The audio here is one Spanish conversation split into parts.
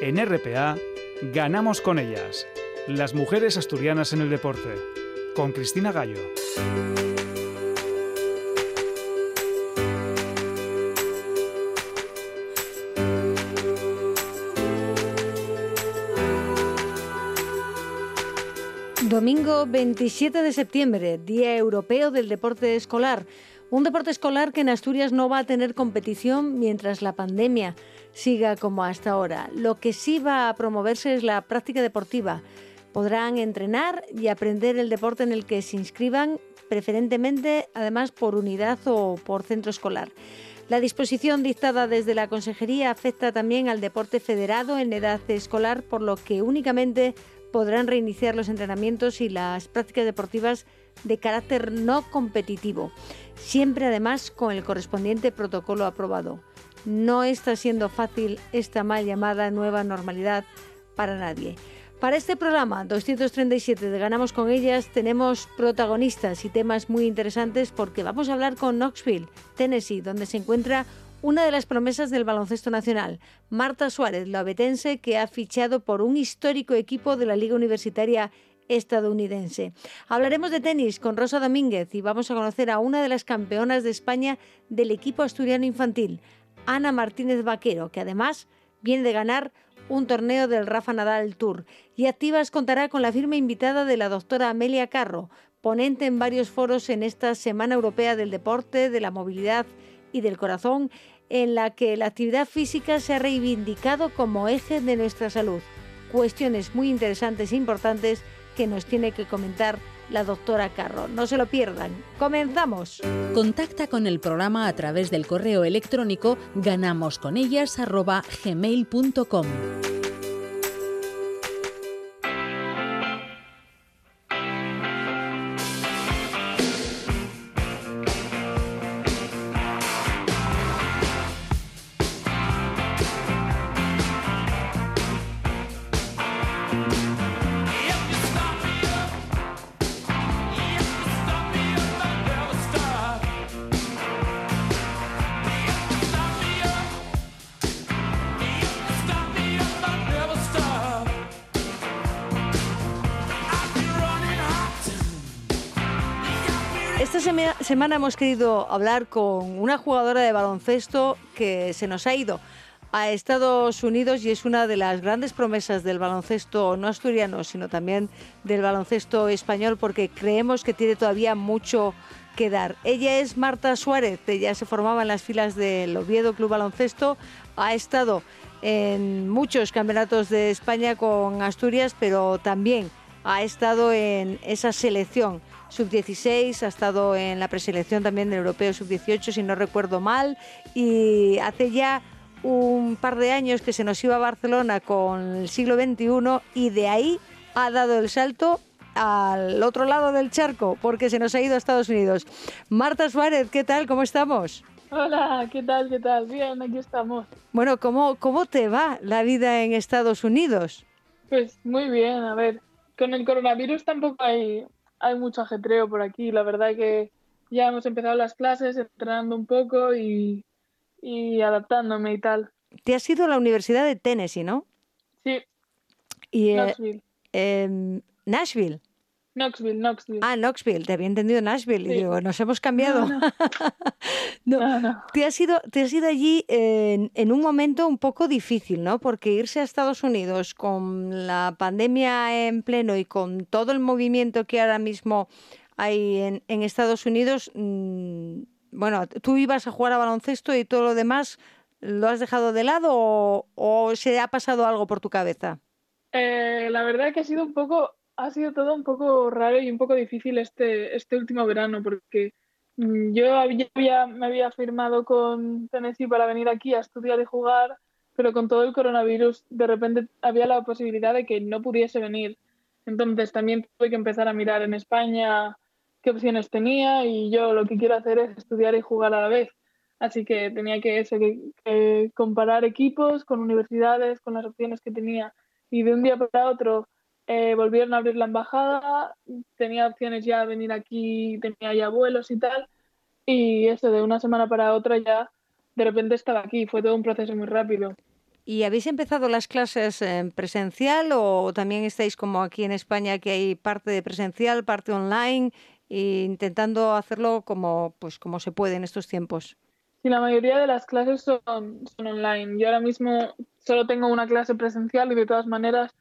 En RPA, ganamos con ellas. Las mujeres asturianas en el deporte. Con Cristina Gallo. Domingo 27 de septiembre, Día Europeo del Deporte Escolar. Un deporte escolar que en Asturias no va a tener competición mientras la pandemia siga como hasta ahora. Lo que sí va a promoverse es la práctica deportiva. Podrán entrenar y aprender el deporte en el que se inscriban, preferentemente además por unidad o por centro escolar. La disposición dictada desde la Consejería afecta también al deporte federado en edad escolar, por lo que únicamente podrán reiniciar los entrenamientos y las prácticas deportivas de carácter no competitivo, siempre además con el correspondiente protocolo aprobado. No está siendo fácil esta mal llamada nueva normalidad para nadie. Para este programa 237 de Ganamos con ellas tenemos protagonistas y temas muy interesantes porque vamos a hablar con Knoxville, Tennessee, donde se encuentra una de las promesas del baloncesto nacional, Marta Suárez, la abetense, que ha fichado por un histórico equipo de la Liga Universitaria estadounidense. Hablaremos de tenis con Rosa Domínguez y vamos a conocer a una de las campeonas de España del equipo asturiano infantil, Ana Martínez Vaquero, que además viene de ganar un torneo del Rafa Nadal Tour. Y Activas contará con la firme invitada de la doctora Amelia Carro, ponente en varios foros en esta Semana Europea del Deporte, de la Movilidad y del Corazón en la que la actividad física se ha reivindicado como eje de nuestra salud. Cuestiones muy interesantes e importantes que nos tiene que comentar la doctora Carro. No se lo pierdan. Comenzamos. Contacta con el programa a través del correo electrónico ganamosconellas@gmail.com. semana hemos querido hablar con una jugadora de baloncesto que se nos ha ido a Estados Unidos y es una de las grandes promesas del baloncesto no asturiano, sino también del baloncesto español, porque creemos que tiene todavía mucho que dar. Ella es Marta Suárez, ella se formaba en las filas del Oviedo Club Baloncesto, ha estado en muchos campeonatos de España con Asturias, pero también ha estado en esa selección sub-16, ha estado en la preselección también del Europeo sub-18, si no recuerdo mal, y hace ya un par de años que se nos iba a Barcelona con el siglo XXI y de ahí ha dado el salto al otro lado del charco porque se nos ha ido a Estados Unidos. Marta Suárez, ¿qué tal? ¿Cómo estamos? Hola, ¿qué tal? ¿Qué tal? Bien, aquí estamos. Bueno, ¿cómo, cómo te va la vida en Estados Unidos? Pues muy bien, a ver, con el coronavirus tampoco hay hay mucho ajetreo por aquí. La verdad que ya hemos empezado las clases, entrenando un poco y, adaptándome y tal. Te has ido a la Universidad de Tennessee, ¿no? Sí. Y, eh, Knoxville. Em, Nashville. Knoxville, Knoxville. Ah, Knoxville, te había entendido Nashville. Y digo, nos hemos cambiado. No, no. Te, has ido, te has ido allí en, en, un momento un poco difícil, ¿no? Porque irse a Estados Unidos con la pandemia en pleno y con todo el movimiento que ahora mismo hay en, en Estados Unidos, mmm, bueno, tú ibas a jugar a baloncesto y todo lo demás, ¿lo has dejado de lado o, o se ha pasado algo por tu cabeza? Eh, la verdad que ha sido un poco ha sido todo un poco raro y un poco difícil este, este último verano porque mm, yo había, me había firmado con Tennessee para venir aquí a estudiar y jugar, pero con todo el coronavirus de repente había la posibilidad de que no pudiese venir. Entonces también tuve que empezar a mirar en España qué opciones tenía y yo lo que quiero hacer es estudiar y jugar a la vez. Así que tenía que, eso, que comparar equipos con universidades, con las opciones que tenía. Y de un día para otro eh, volvieron a abrir la embajada, tenía opciones ya de venir aquí, tenía ya vuelos y tal, y eso de una semana para otra ya de repente estaba aquí, fue todo un proceso muy rápido. ¿Y habéis empezado las clases en presencial o también estáis como aquí en España que hay parte de presencial, parte online, e intentando hacerlo como, pues, como se puede en estos tiempos? Sí, la mayoría de las clases son, son online. Yo ahora mismo solo tengo una clase presencial y de todas maneras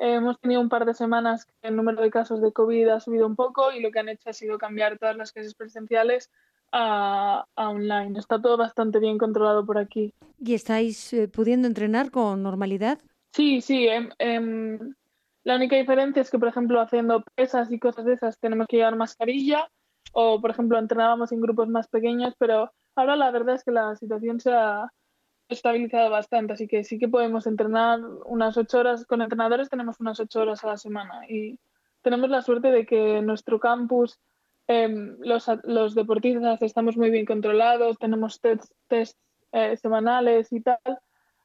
hemos tenido un par de semanas que el número de casos de COVID ha subido un poco y lo que han hecho ha sido cambiar todas las clases presenciales a, online. Está todo bastante bien controlado por aquí. ¿Y estáis eh, pudiendo entrenar con normalidad? Sí, sí. Em, em, la única diferencia es que, por ejemplo, haciendo pesas y cosas de esas tenemos que llevar mascarilla o, por ejemplo, entrenábamos en grupos más pequeños, pero ahora la verdad es que la situación se ha estabilizado bastante, así que sí que podemos entrenar unas ocho horas, con entrenadores tenemos unas ocho horas a la semana y tenemos la suerte de que en nuestro campus em, los, los, deportistas estamos muy bien controlados, tenemos test, eh, semanales y tal,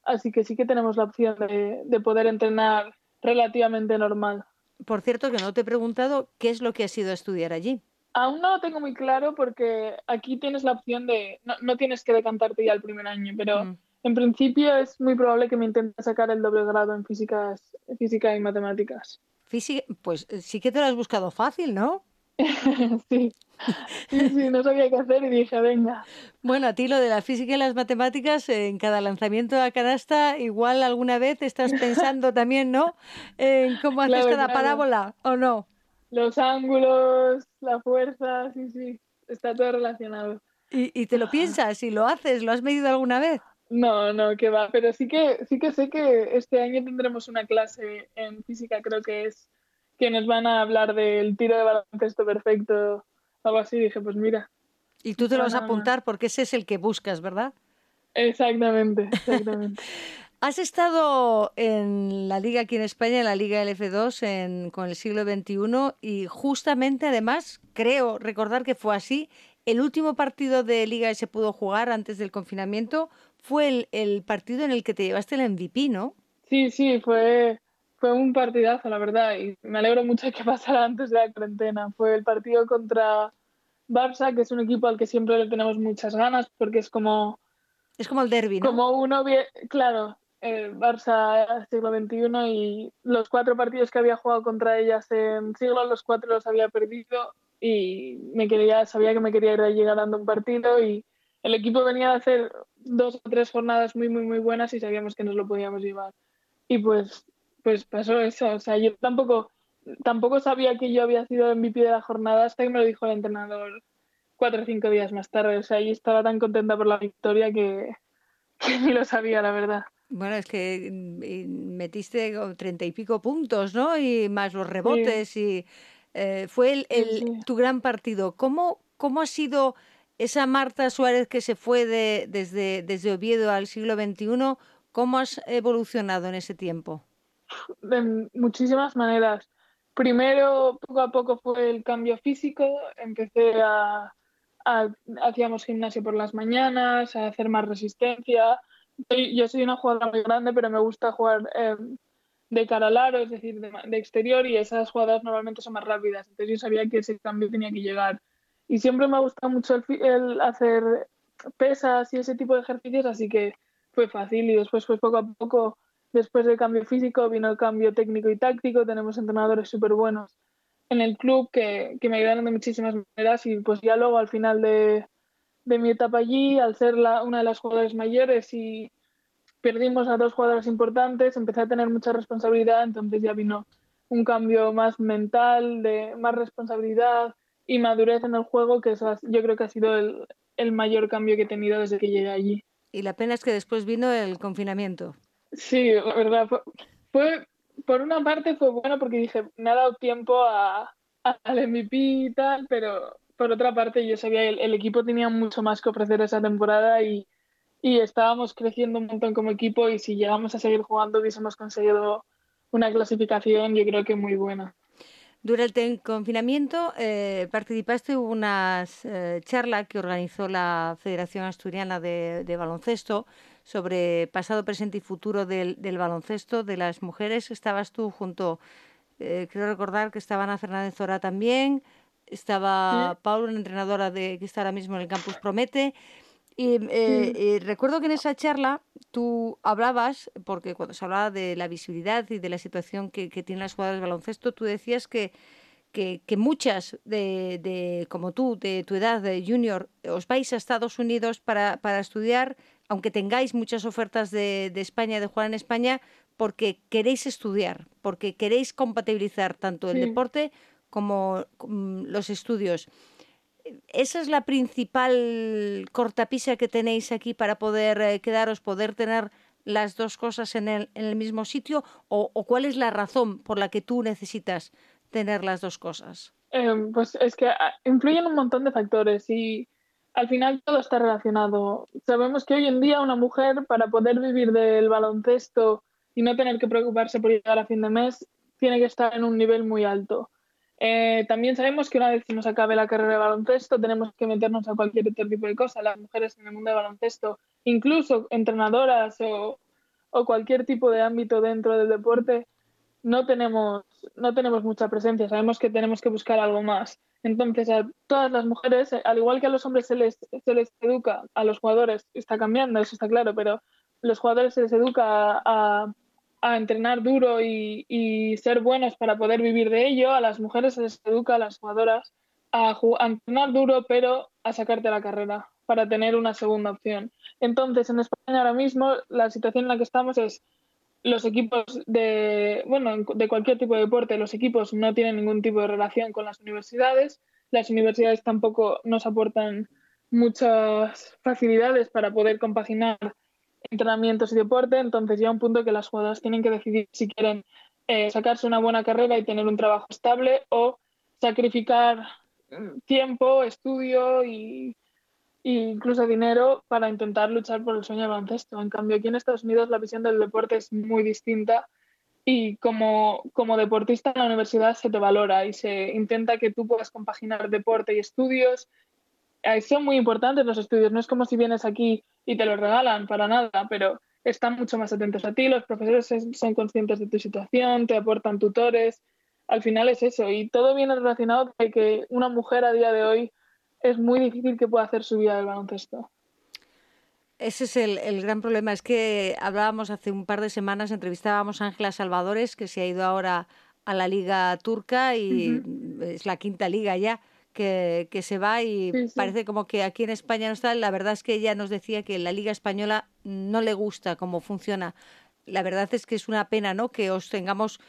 así que sí que tenemos la opción de, de poder entrenar relativamente normal. Por cierto, que no te he preguntado qué es lo que has ido a estudiar allí. Aún no lo tengo muy claro porque aquí tienes la opción de, no, no tienes que decantarte ya el primer año, pero mm. En principio es muy probable que me intente sacar el doble grado en físicas, física y matemáticas. Física, pues eh, sí que te lo has buscado fácil, ¿no? sí. sí, sí, no sabía qué hacer y dije, venga. Bueno, a ti lo de la física y las matemáticas, en cada lanzamiento a canasta, igual alguna vez estás pensando también, ¿no? En cómo haces cada parábola, ¿o no? los ángulos, la fuerza, sí, sí, está todo relacionado. ¿Y, te lo piensas y lo haces? ¿Lo has medido alguna vez? No, no, que va, pero sí que, sí que sé que este año tendremos una clase en física, creo que es que nos van a hablar del tiro de baloncesto perfecto, algo así, dije, pues mira. Y tú te lo vas a apuntar porque ese es el que buscas, ¿verdad? Exactamente, exactamente. Has estado en la liga aquí en España, en la Liga LF2 en, con el siglo XXI y justamente además creo recordar que fue así. El último partido de liga que se pudo jugar antes del confinamiento fue el, el partido en el que te llevaste el MVP, ¿no? Sí, sí, fue, fue un partidazo, la verdad, y me alegro mucho de que pasara antes de la cuarentena. Fue el partido contra Barça, que es un equipo al que siempre le tenemos muchas ganas, porque es como... Es como el derby, ¿no? Como uno, bien, claro, el Barça siglo XXI y los cuatro partidos que había jugado contra ellas en siglo, los cuatro los había perdido y me quería, sabía que me quería ir allí ganando un partido y el equipo venía de hacer dos o tres jornadas muy, muy, muy buenas y sabíamos que nos lo podíamos llevar. Y pues, pues pasó eso. O sea, yo tampoco, tampoco sabía que yo había sido el MVP de la jornada hasta que me lo dijo el entrenador cuatro o cinco días más tarde. O sea, yo estaba tan contenta por la victoria que, que ni lo sabía, la verdad. Bueno, es que mm, metiste treinta y pico puntos, ¿no? Y más los rebotes y eh, fue el, tu gran partido. ¿Cómo, ¿Cómo ha sido esa Marta Suárez que se fue de, desde, desde Oviedo al siglo XXI? ¿Cómo has evolucionado en ese tiempo? De muchísimas maneras. Primero, poco a poco fue el cambio físico. Empecé a, a hacíamos gimnasio por las mañanas, a hacer más resistencia, yo soy una jugadora muy grande, pero me gusta jugar em, de cara al aro, es decir, de, exterior, y esas jugadas normalmente son más rápidas. Entonces yo sabía que ese cambio tenía que llegar. Y siempre me ha gustado mucho el, hacer pesas y ese tipo de ejercicios, así que fue fácil. Y después, pues poco a poco, después del cambio físico, vino el cambio técnico y táctico. Tenemos entrenadores súper buenos en el club que, que me ayudaron de muchísimas maneras y pues ya luego al final de, de mi etapa allí, al ser la, una de las jugadoras mayores y perdimos a dos jugadoras importantes, empecé a tener mucha responsabilidad, entonces ya vino un cambio más mental, de más responsabilidad y madurez en el juego, que eso yo creo que ha sido el, el mayor cambio que he tenido desde que llegué allí. Y la pena es que después vino el confinamiento. Sí, la verdad, fue, por una parte fue bueno porque dije, me ha dado tiempo a, al MVP y tal, pero por otra parte, yo sabía que el, equipo tenía mucho más que ofrecer esa temporada y, y, estábamos creciendo un montón como equipo y si llegamos a seguir jugando hubiésemos conseguido una clasificación, yo creo que muy buena. Durante el confinamiento eh, participaste en una eh, charla que organizó la Federación Asturiana de, Baloncesto sobre pasado, presente y futuro del, baloncesto de las mujeres. Estabas tú junto, eh, creo recordar que estaba Ana Fernández Zora también, estaba Paula, una entrenadora de, que está ahora mismo en el campus Promete. Y, recuerdo que en esa charla tú hablabas, porque cuando se hablaba de la visibilidad y de la situación que, que tienen las jugadoras de baloncesto, tú decías que que, muchas de, como tú, de tu edad de junior, os vais a Estados Unidos para, estudiar, aunque tengáis muchas ofertas de, España, de jugar en España, porque queréis estudiar, porque queréis compatibilizar tanto el deporte como mm, los estudios. ¿Esa es la principal cortapisa que tenéis aquí para poder eh, quedaros, poder tener las dos cosas en el, en el mismo sitio? ¿O, cuál es la razón por la que tú necesitas tener las dos cosas? Em, pues es que ah, influyen un montón de factores y al final todo está relacionado. Sabemos que hoy en día una mujer para poder vivir del baloncesto y no tener que preocuparse por llegar a fin de mes tiene que estar en un nivel muy alto. Eh, también sabemos que una vez que nos acabe la carrera de baloncesto tenemos que meternos a cualquier otro tipo de cosa. Las mujeres en el mundo de baloncesto, incluso entrenadoras o, cualquier tipo de ámbito dentro del deporte, no tenemos, no tenemos mucha presencia, sabemos que tenemos que buscar algo más. Entonces, a todas las mujeres, al igual que a los hombres se les, se les educa, a los jugadores está cambiando, eso está claro, pero los jugadores se les educa a entrenar duro y, y, ser buenos para poder vivir de ello, a las mujeres se les educa, a las jugadoras, a, a entrenar duro, pero a sacarte la carrera para tener una segunda opción. Entonces, en España ahora mismo la situación en la que estamos es los equipos de, bueno, de cualquier tipo de deporte, los equipos no tienen ningún tipo de relación con las universidades. Las universidades tampoco nos aportan muchas facilidades para poder compaginar entrenamientos y deporte. Entonces llega un punto que las jugadoras tienen que decidir si quieren eh, sacarse una buena carrera y tener un trabajo estable o sacrificar mm, tiempo, estudio y, incluso dinero para intentar luchar por el sueño de baloncesto. En cambio, aquí en Estados Unidos la visión del deporte es muy distinta y como, como deportista en la universidad se te valora y se intenta que tú puedas compaginar deporte y estudios. Eh, son muy importantes los estudios, no es como si vienes aquí y te los regalan para nada, pero están mucho más atentos a ti, los profesores son conscientes de tu situación, te aportan tutores. Al final es eso y todo viene relacionado con que una mujer a día de hoy es muy difícil que pueda hacer su vida del baloncesto. Ese es el, gran problema. Es que hablábamos hace un par de semanas, entrevistábamos a Ángela Salvadores, que se ha ido ahora a la Liga Turca y es la quinta liga ya que, se va y parece como que aquí en España no está. La verdad es que ella nos decía que la Liga Española no le gusta cómo funciona. La verdad es que es una pena ¿no? que os tengamos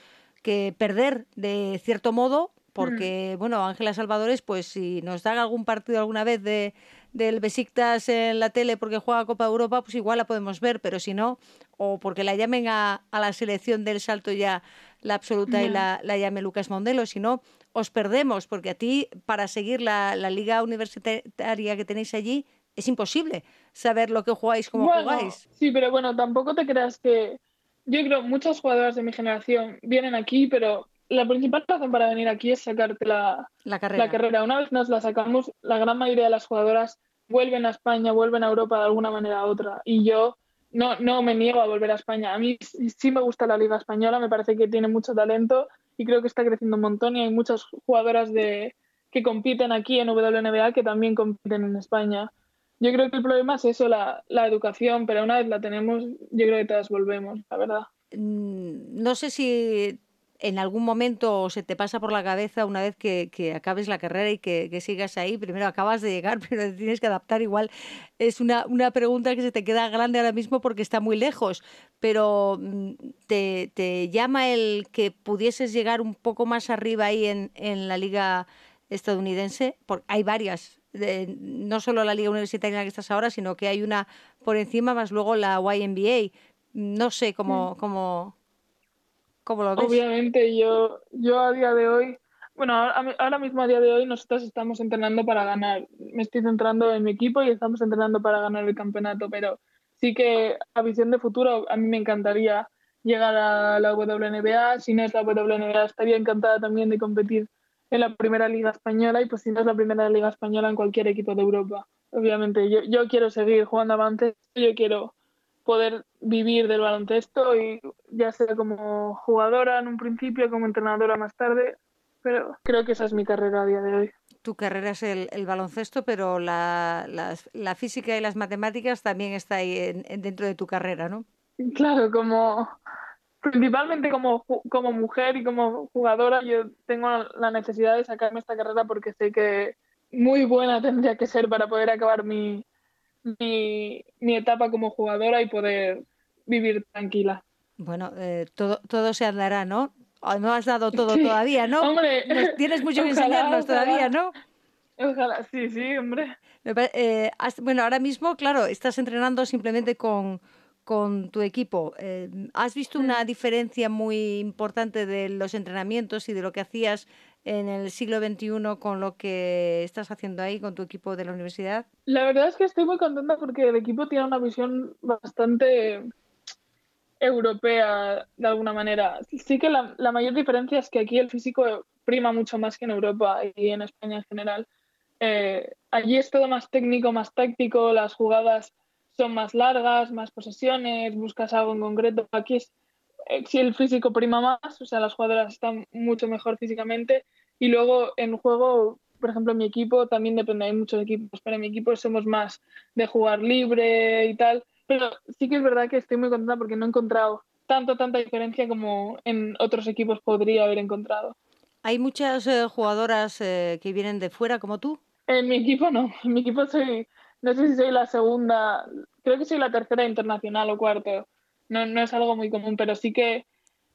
que perder de cierto modo porque, bueno, Ángela Salvadores, pues si nos dan algún partido alguna vez de, del Besiktas en la tele porque juega Copa Europa, pues igual la podemos ver, pero si no, o porque la llamen a, la selección del salto ya la absoluta y la, la, llame Lucas Mondelo, si no, os perdemos, porque a ti, para seguir la, la liga universitaria que tenéis allí, es imposible saber lo que jugáis, cómo jugáis. Sí, pero bueno, tampoco te creas que... Yo creo muchas jugadoras de mi generación vienen aquí, pero la principal razón para venir aquí es sacarte la, carrera. Una vez nos la sacamos, la gran mayoría de las jugadoras vuelven a España, vuelven a Europa de alguna manera u otra. Y yo no, no me niego a volver a España. A mí sí me gusta la Liga Española, me parece que tiene mucho talento y creo que está creciendo un montón. Y hay muchas jugadoras de, que compiten aquí en WNBA que también compiten en España. Yo creo que el problema es eso, la, la educación, pero una vez la tenemos, yo creo que todas volvemos, la verdad. Mm, no sé si en algún momento se te pasa por la cabeza una vez que, acabes la carrera y que, sigas ahí, primero acabas de llegar, pero te tienes que adaptar igual. Es una, una pregunta que se te queda grande ahora mismo porque está muy lejos, pero mm, te, llama el que pudieses llegar un poco más arriba ahí en, en la liga estadounidense, porque hay varias, no solo la liga universitaria en la que estás ahora, sino que hay una por encima, más luego la YNBA. No sé cómo, mm. cómo, Obviamente, yo, yo a día de hoy, bueno, ahora mismo a día de hoy nosotros estamos entrenando para ganar. Me estoy centrando en mi equipo y estamos entrenando para ganar el campeonato, pero sí que a visión de futuro a mí me encantaría llegar a la WNBA. Si no es la WNBA, estaría encantada también de competir en la primera liga española y pues si no es la primera liga española en cualquier equipo de Europa. Obviamente, yo, yo quiero seguir jugando avance, yo quiero poder vivir del baloncesto y ya sea como jugadora en un principio, como entrenadora más tarde, pero creo que esa es mi carrera a día de hoy. Tu carrera es el, baloncesto, pero la, la, física y las matemáticas también está ahí dentro de tu carrera, ¿no? Claro, como principalmente como, como mujer y como jugadora, yo tengo la necesidad de sacarme esta carrera porque sé que muy buena tendría que ser para poder acabar mi, mi, mi etapa como jugadora y poder vivir tranquila. Bueno, eh, todo, todo se andará, ¿no? No has dado todo todavía, ¿no? Hombre, tienes mucho que enseñarnos todavía, ¿no? Ojalá, sí, sí, hombre. Eh, bueno, ahora mismo, claro, estás entrenando simplemente con, con tu equipo. Eh, ¿Has visto una diferencia muy importante de los entrenamientos y de lo que hacías en el siglo XXI con lo que estás haciendo ahí con tu equipo de la universidad? La verdad es que estoy muy contenta porque el equipo tiene una visión bastante europea de alguna manera. Sí que la, mayor diferencia es que aquí el físico prima mucho más que en Europa y en España en general. Eh, allí es todo más técnico, más táctico, las jugadas son más largas, más posesiones, buscas algo en concreto. Aquí es si el físico prima más, o sea, las jugadoras están mucho mejor físicamente. Y luego en juego, por ejemplo, en mi equipo también depende, hay muchos equipos, pero en mi equipo somos más de jugar libre y tal. Pero sí que es verdad que estoy muy contenta porque no he encontrado tanto, tanta diferencia como en otros equipos podría haber encontrado. ¿Hay muchas eh, jugadoras eh, que vienen de fuera como tú? En mi equipo no. En mi equipo soy, no sé si soy la segunda, creo que soy la tercera internacional o cuarto. No, no es algo muy común, pero sí que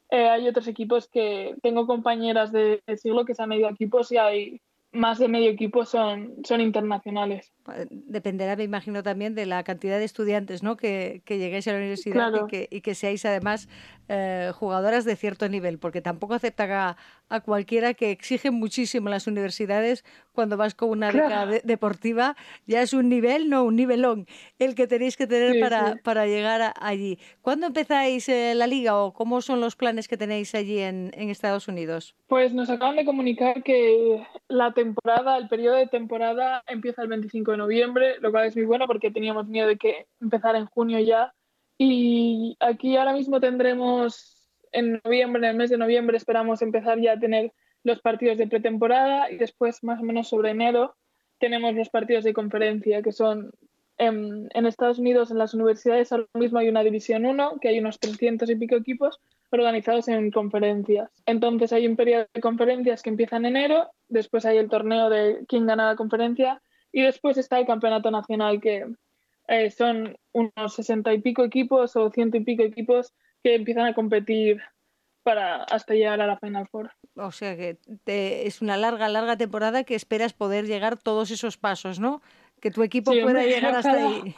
eh, hay otros equipos que tengo compañeras de, siglo que se han ido a equipos y hay más de medio equipo son, son internacionales. Dependerá, me imagino, también de la cantidad de estudiantes ¿no? que, que lleguéis a la universidad y, que, y, que, seáis además eh, jugadoras de cierto nivel, porque tampoco acepta a, cualquiera que exigen muchísimo las universidades cuando vas con una beca deportiva. Ya es un nivel, no un nivelón, el que tenéis que tener para, para llegar allí. ¿Cuándo empezáis eh, la liga o cómo son los planes que tenéis allí en, en Estados Unidos? Pues nos acaban de comunicar que la temporada, el periodo de temporada empieza el 25 de noviembre, lo cual es muy bueno porque teníamos miedo de que empezara en junio ya. Y aquí ahora mismo tendremos en noviembre, en el mes de noviembre, esperamos empezar ya a tener los partidos de pretemporada y después, más o menos sobre enero, tenemos los partidos de conferencia, que son en, en Estados Unidos, en las universidades, ahora mismo hay una división 1, que hay unos 300 y pico equipos, organizados en conferencias. Entonces hay un periodo de conferencias que empieza en enero, después hay el torneo de quién gana la conferencia y después está el campeonato nacional que eh, son unos sesenta y pico equipos o ciento y pico equipos que empiezan a competir para hasta llegar a la Final Four. O sea que es una larga, larga temporada que esperas poder llegar todos esos pasos, ¿no? Que tu equipo pueda llegar hasta ahí.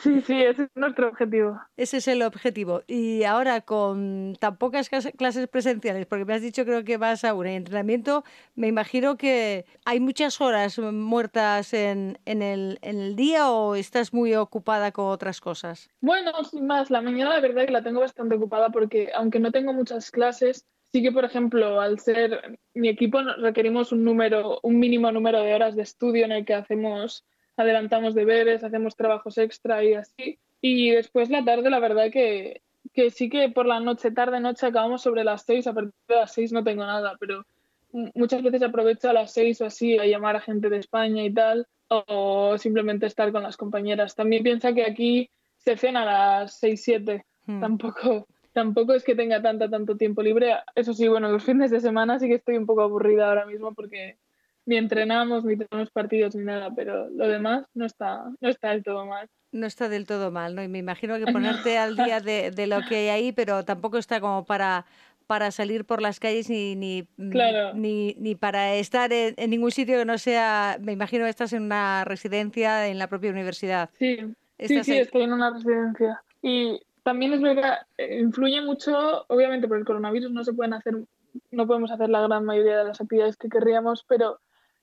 Sí, sí, ese es nuestro objetivo. Ese es el objetivo. Y ahora con tan pocas clases presenciales, porque me has dicho creo que vas a un entrenamiento, me imagino que hay muchas horas muertas en, en, el, en el día o estás muy ocupada con otras cosas. Bueno, sin más, la mañana la verdad que la tengo bastante ocupada porque aunque no tengo muchas clases, sí que por ejemplo al ser mi equipo requerimos un número, un mínimo número de horas de estudio en el que hacemos adelantamos deberes, hacemos trabajos extra y así. Y después la tarde, la verdad que, que sí que por la noche, tarde, noche, acabamos sobre las seis, a partir de las seis no tengo nada, pero muchas veces aprovecho a las seis o así a llamar a gente de España y tal, o simplemente estar con las compañeras. También piensa que aquí se cena a las seis, siete, hmm. tampoco, tampoco es que tenga tanta, tanto tiempo libre. Eso sí, bueno, los fines de semana sí que estoy un poco aburrida ahora mismo porque ni entrenamos, ni tenemos partidos, ni nada, pero lo demás no está, no está del todo mal. No está del todo mal, ¿no? Y me imagino que ponerte al día de, de, lo que hay ahí, pero tampoco está como para para salir por las calles ni ni, ni, ni, para estar en, ningún sitio que no sea, me imagino que estás en una residencia en la propia universidad. Sí, sí, sí, estoy en una residencia. Y también es verdad, eh, influye mucho, obviamente por el coronavirus no se pueden hacer, no podemos hacer la gran mayoría de las actividades que querríamos, pero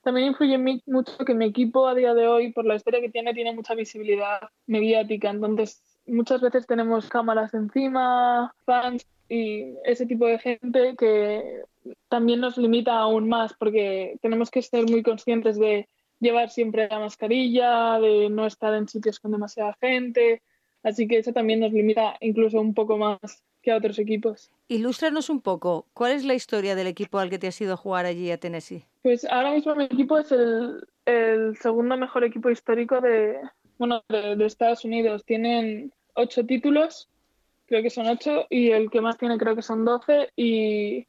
también influye mucho que mi equipo a día de hoy, por la historia que tiene, tiene mucha visibilidad mediática. Entonces, muchas veces tenemos cámaras encima, fans y ese tipo de gente que también nos limita aún más porque tenemos que ser muy conscientes de llevar siempre la mascarilla, de no estar en sitios con demasiada gente. Así que eso también nos limita incluso un poco más que a otros equipos. Ilústranos un poco, ¿cuál es la historia del equipo al que te has ido a jugar allí a Tennessee? Pues ahora mismo mi equipo es el, segundo mejor equipo histórico de, bueno, de, Estados Unidos. Tienen ocho títulos, creo que son ocho, y el que más tiene creo que son doce. Y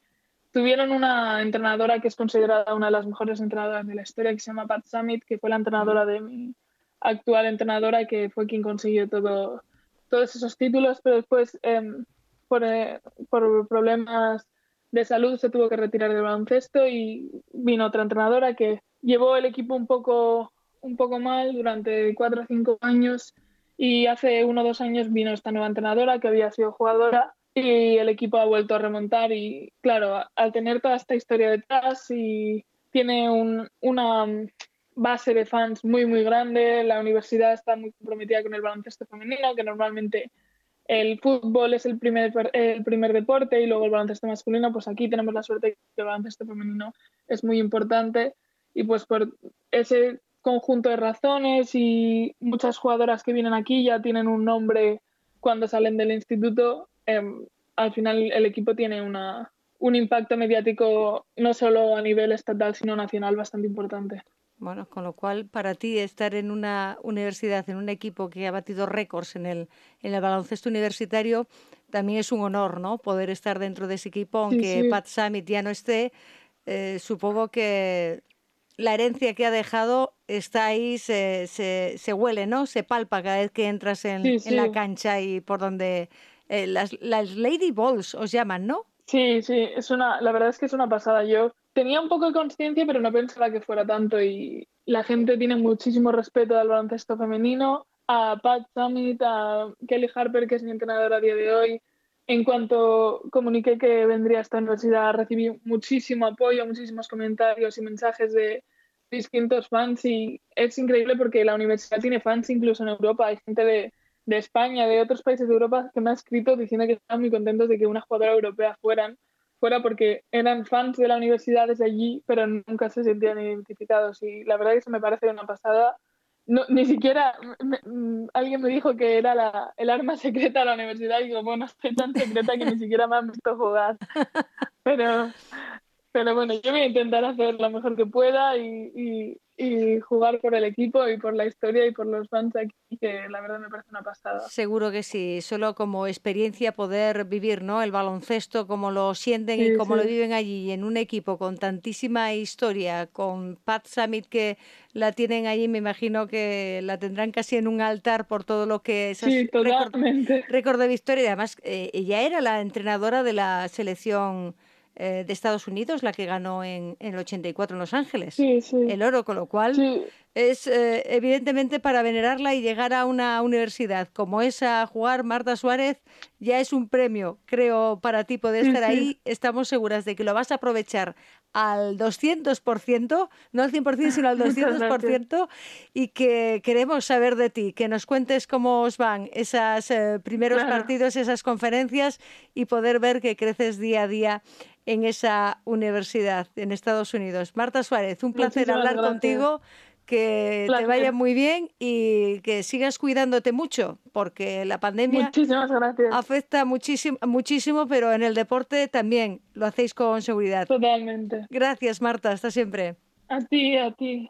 tuvieron una entrenadora que es considerada una de las mejores entrenadoras de la historia, que se llama Pat Summit, que fue la entrenadora de mi actual entrenadora, que fue quien consiguió todo, todos esos títulos, pero después em, por, eh, por problemas de salud se tuvo que retirar del baloncesto y vino otra entrenadora que llevó el equipo un poco, un poco mal durante cuatro o cinco años y hace uno o dos años vino esta nueva entrenadora que había sido jugadora y el equipo ha vuelto a remontar y claro, al tener toda esta historia detrás y tiene un, una base de fans muy muy grande, la universidad está muy comprometida con el baloncesto femenino que normalmente el fútbol es el primer, el primer deporte y luego el baloncesto masculino, pues aquí tenemos la suerte de que el baloncesto femenino es muy importante y pues por ese conjunto de razones y muchas jugadoras que vienen aquí ya tienen un nombre cuando salen del instituto, em, al final el equipo tiene una, un impacto mediático no solo a nivel estatal, sino nacional bastante importante. Bueno, con lo cual para ti estar en una universidad, en un equipo que ha batido récords en el, en el baloncesto universitario, también es un honor, ¿no? Poder estar dentro de ese equipo, aunque Pat Summit ya no esté. Eh, supongo que la herencia que ha dejado está ahí, se, se, se, huele, ¿no? Se palpa cada vez que entras en, en la cancha y por donde eh, las, las Lady Balls os llaman, ¿no? Sí, sí, es una, la verdad es que es una pasada. Yo tenía un poco de conciencia, pero no pensaba que fuera tanto. Y la gente tiene muchísimo respeto al baloncesto femenino, a Pat Summit, a Kelly Harper, que es mi entrenadora a día de hoy. En cuanto comuniqué que vendría a esta universidad, recibí muchísimo apoyo, muchísimos comentarios y mensajes de distintos fans. Y es increíble porque la universidad tiene fans incluso en Europa. Hay gente de, de España, de otros países de Europa, que me ha escrito diciendo que están muy contentos de que una jugadora europea fueran fuera porque eran fans de la universidad desde allí, pero nunca se sentían identificados. Y la verdad es que eso me parece una pasada. No, ni siquiera mm, alguien me dijo que era la, el arma secreta de la universidad y digo, bueno, es tan secreta que ni siquiera me han visto jugar. Pero, pero bueno, yo voy a intentar hacer lo mejor que pueda y, y jugar por el equipo y por la historia y por los fans aquí, que la verdad me parece una pasada. Seguro que sí, solo como experiencia poder vivir ¿no? el baloncesto como lo sienten y como lo viven allí en un equipo con tantísima historia, con Pat Summit que la tienen allí, me imagino que la tendrán casi en un altar por todo lo que es sí, récord, de victoria. Y además, eh, ella era la entrenadora de la selección eh, de Estados Unidos, la que ganó en, en, el 84 en Los Ángeles, el oro, con lo cual es eh, evidentemente para venerarla y llegar a una universidad como esa a jugar Marta Suárez ya es un premio, creo, para ti poder estar ahí. Estamos seguras de que lo vas a aprovechar al 200%, no al 100%, sino al 200%, y que queremos saber de ti, que nos cuentes cómo os van esos eh, primeros partidos, esas conferencias y poder ver que creces día a día en esa universidad en Estados Unidos. Marta Suárez, un placer hablar contigo, que te vaya muy bien y que sigas cuidándote mucho, porque la pandemia afecta muchísimo, muchísimo, pero en el deporte también lo hacéis con seguridad. Totalmente. Gracias, Marta, hasta siempre. A ti, a ti.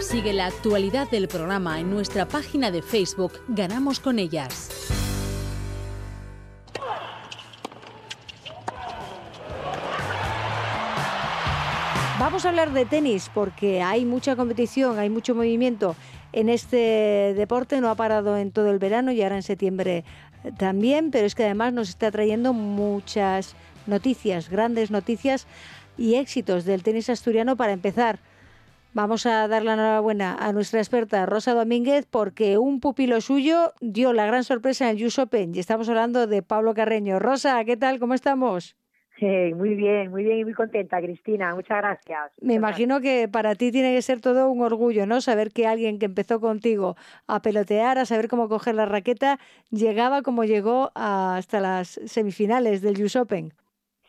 Sigue la actualidad del programa en nuestra página de Facebook Ganamos con ellas. Vamos a hablar de tenis porque hay mucha competición, hay mucho movimiento en este deporte. No ha parado en todo el verano y ahora en septiembre también, pero es que además nos está trayendo muchas noticias, grandes noticias y éxitos del tenis asturiano para empezar. Vamos a dar la enhorabuena a nuestra experta Rosa Domínguez porque un pupilo suyo dio la gran sorpresa en el US Open y estamos hablando de Pablo Carreño. Rosa, ¿qué tal? ¿Cómo estamos? Muy bien, muy bien y muy contenta, Cristina. Muchas gracias. Me imagino que para ti tiene que ser todo un orgullo, ¿no? Saber que alguien que empezó contigo a pelotear, a saber cómo coger la raqueta, llegaba como llegó hasta las semifinales del US Open.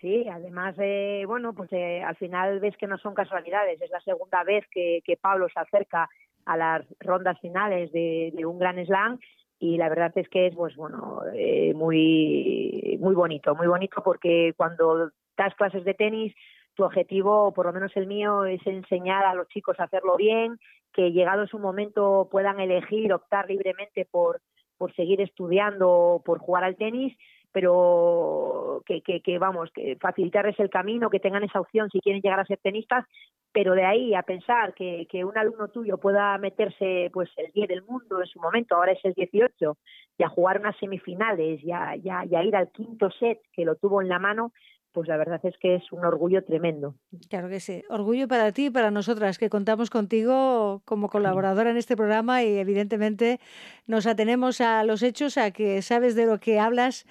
Sí, además, eh, bueno, pues eh, al final ves que no son casualidades. Es la segunda vez que, que Pablo se acerca a las rondas finales de, de un Gran Slam y la verdad es que es pues bueno eh, muy muy bonito muy bonito porque cuando das clases de tenis tu objetivo por lo menos el mío es enseñar a los chicos a hacerlo bien que llegado su momento puedan elegir optar libremente por por seguir estudiando por jugar al tenis pero que, que, vamos, que facilitarles el camino, que tengan esa opción si quieren llegar a ser tenistas, pero de ahí a pensar que, que un alumno tuyo pueda meterse pues el 10 del mundo en su momento, ahora es el 18, y a jugar unas semifinales y a, ir al quinto set que lo tuvo en la mano, pues la verdad es que es un orgullo tremendo. Claro que sí. Orgullo para ti y para nosotras, que contamos contigo como colaboradora en este programa y evidentemente nos atenemos a los hechos, a que sabes de lo que hablas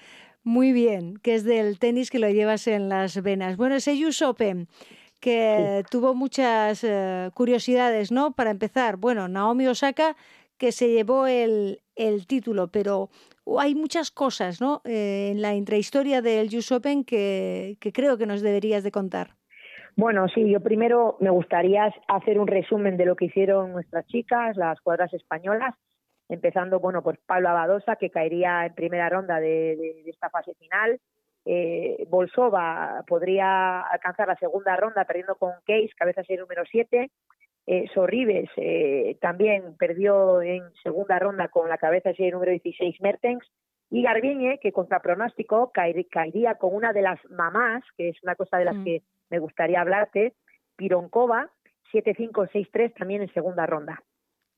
muy bien, que es del tenis que lo llevas en las venas. Bueno, ese US Open que tuvo muchas eh, curiosidades, ¿no? Para empezar, bueno, Naomi Osaka que se llevó el, el título, pero hay muchas cosas, ¿no? Eh, en la intrahistoria del US Open que, que creo que nos deberías de contar. Bueno, sí, yo primero me gustaría hacer un resumen de lo que hicieron nuestras chicas, las cuadras españolas, empezando bueno pues Pablo Abadosa que caería en primera ronda de, esta fase final. Eh, Bolsova podría alcanzar la segunda ronda perdiendo con Case cabeza serie número 7 eh, Sorribes eh, también perdió en segunda ronda con la cabeza serie número 16 Mertens. Y Garbiñe que contra pronóstico caería con una de las mamás que es una cosa de las mm. que me gustaría hablarte Pironkova 7-5 6-3 también en segunda ronda.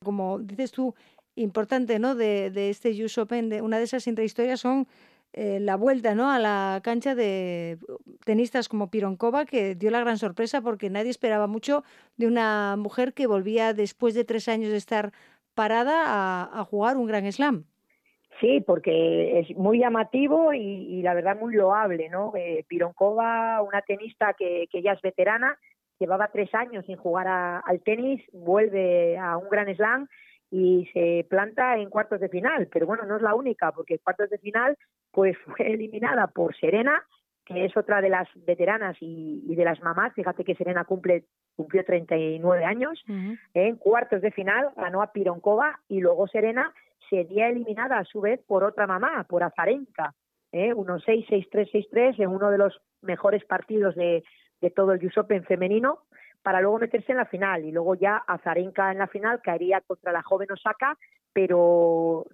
Como dices tú, importante ¿no? de, este US Open, una de esas intrahistorias son eh, la vuelta ¿no? a la cancha de tenistas como Pironkova, que dio la gran sorpresa porque nadie esperaba mucho de una mujer que volvía después de tres años de estar parada a, jugar un gran slam. Sí, porque es muy llamativo y, la verdad muy loable, ¿no? Eh, Pironkova, una tenista que, que ya es veterana, llevaba tres años sin jugar al tenis, vuelve a un gran slam y se planta en cuartos de final, pero bueno, no es la única, porque en cuartos de final pues fue eliminada por Serena, que es otra de las veteranas y, de las mamás, fíjate que Serena cumple cumplió 39 años, en cuartos de final ganó a Pironkova y luego Serena sería eliminada a su vez por otra mamá, por Azarenka, ¿eh? 1-6, 6-3, 6-3 en uno de los mejores partidos de, de todo el US Open femenino para luego meterse en la final y luego ya Azarenka en la final caería contra la joven Osaka, pero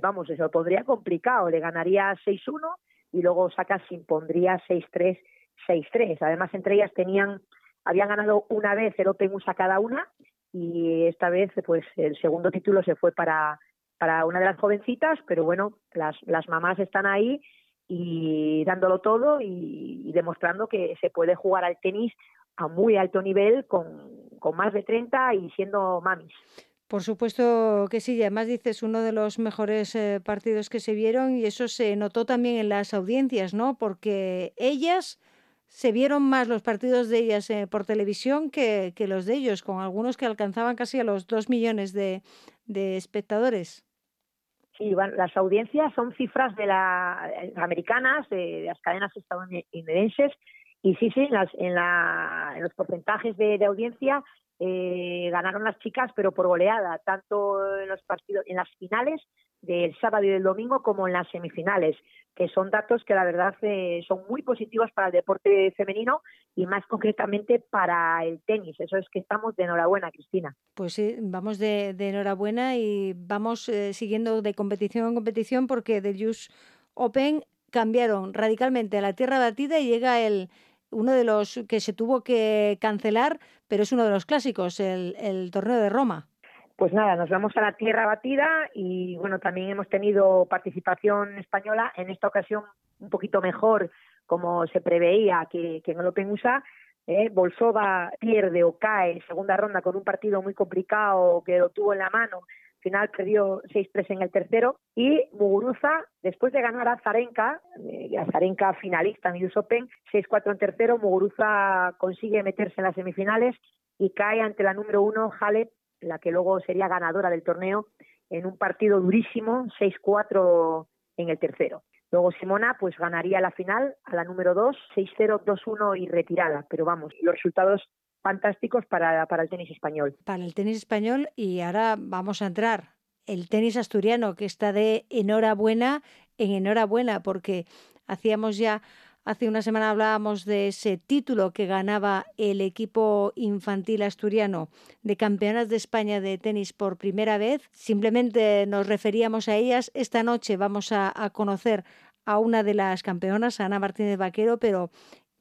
vamos, eso podría complicado, le ganaría 6-1 y luego Osaka se impondría 6-3, 6-3. Además, entre ellas tenían habían ganado una vez el Open USA cada una y esta vez pues el segundo título se fue para para una de las jovencitas, pero bueno, las, las mamás están ahí y dándolo todo y, demostrando que se puede jugar al tenis a muy alto nivel con, con más de 30 y siendo mamis. Por supuesto que sí, y además dices uno de los mejores eh, partidos que se vieron y eso se notó también en las audiencias, ¿no? Porque ellas se vieron más los partidos de ellas eh, por televisión que, que, los de ellos, con algunos que alcanzaban casi a los dos millones de, de espectadores. Sí, bueno, las audiencias son cifras de la, eh, americanas, de las cadenas estadounidenses, y sí, sí, en, las, en, la, en los porcentajes de, audiencia eh, ganaron las chicas, pero por goleada, tanto en los partidos, en las finales del sábado y del domingo como en las semifinales, que son datos que la verdad eh, son muy positivos para el deporte femenino y más concretamente para el tenis. Eso es que estamos de enhorabuena, Cristina. Pues sí, vamos de, enhorabuena y vamos eh, siguiendo de competición en competición porque del US Open cambiaron radicalmente a la tierra batida y llega el uno de los que se tuvo que cancelar, pero es uno de los clásicos, el, torneo de Roma. Pues nada, nos vamos a la tierra batida y bueno, también hemos tenido participación española, en esta ocasión un poquito mejor como se preveía que, que en el Open USA. Eh, Bolsova pierde o cae en segunda ronda con un partido muy complicado que lo tuvo en la mano final perdió 6-3 en el tercero y Muguruza, después de ganar a Zarenka, eh, a Zarenka finalista en US Open, 6-4 en tercero, Muguruza consigue meterse en las semifinales y cae ante la número uno, Halep, la que luego sería ganadora del torneo, en un partido durísimo, 6-4 en el tercero. Luego Simona pues ganaría la final a la número 2, 6-0, 2-1 y retirada. Pero vamos, los resultados fantásticos para, para el tenis español. Para el tenis español y ahora vamos a entrar el tenis asturiano, que está de enhorabuena en enhorabuena, porque hacíamos ya Hace una semana hablábamos de ese título que ganaba el equipo infantil asturiano de campeonas de España de tenis por primera vez. Simplemente nos referíamos a ellas. Esta noche vamos a, conocer a una de las campeonas, Ana Martínez Vaquero, pero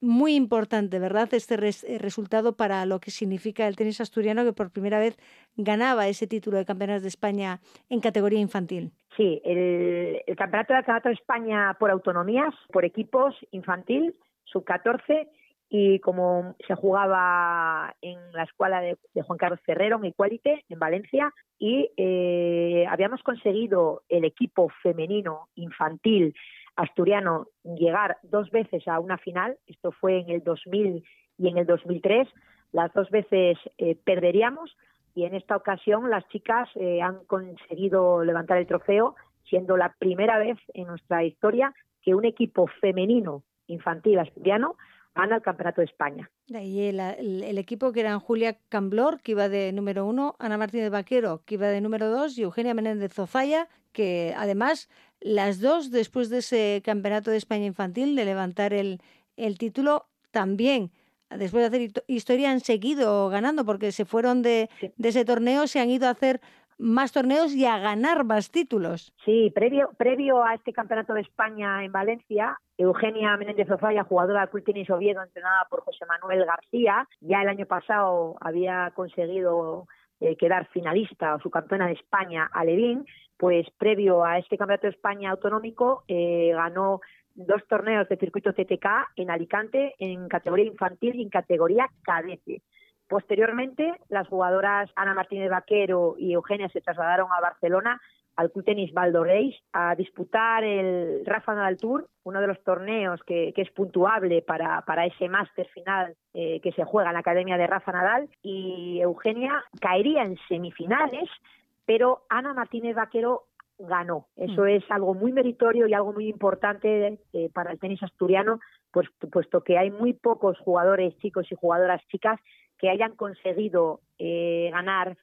muy importante, ¿verdad? Este eh, resultado para lo que significa el tenis asturiano que por primera vez ganaba ese título de campeonas de España en categoría infantil. Sí, el, campeonato de campeonato de España por autonomías, por equipos infantil, sub 14 y como se jugaba en la escuela de, Juan Carlos Ferrero en Equalite, en Valencia, y eh, habíamos conseguido el equipo femenino infantil asturiano llegar dos veces a una final, esto fue en el 2000 y en el 2003, las dos veces eh, perderíamos y en esta ocasión las chicas eh, han conseguido levantar el trofeo, siendo la primera vez en nuestra historia que un equipo femenino infantil asturiano gana el Campeonato de España. Y el, equipo que eran Julia Camblor, que iba de número uno, Ana Martínez Vaquero, que iba de número dos, y Eugenia Menéndez Zofaya, que además las dos, después de ese Campeonato de España infantil, de levantar el, el título, también después de hacer historia han seguido ganando porque se fueron de, de, ese torneo, se han ido a hacer más torneos y a ganar más títulos. Sí, previo, previo a este Campeonato de España en Valencia, Eugenia Menéndez Ofaya, jugadora del Club Oviedo, entrenada por José Manuel García, ya el año pasado había conseguido eh, quedar finalista o su campeona de España, Alevín, pues previo a este Campeonato de España autonómico eh, ganó dos torneos de circuito TTK en Alicante en categoría infantil y en categoría cadete. Posteriormente, las jugadoras Ana Martínez Vaquero y Eugenia se trasladaron a Barcelona al Club Tenis Valdoreis a disputar el Rafa Nadal Tour, uno de los torneos que, es puntuable para, para ese máster final eh, que se juega en la Academia de Rafa Nadal. Y Eugenia caería en semifinales, pero Ana Martínez Vaquero ganó. Eso mm. es algo muy meritorio y algo muy importante eh, para el tenis asturiano, pues, puesto que hay muy pocos jugadores chicos y jugadoras chicas que hayan conseguido eh, ganar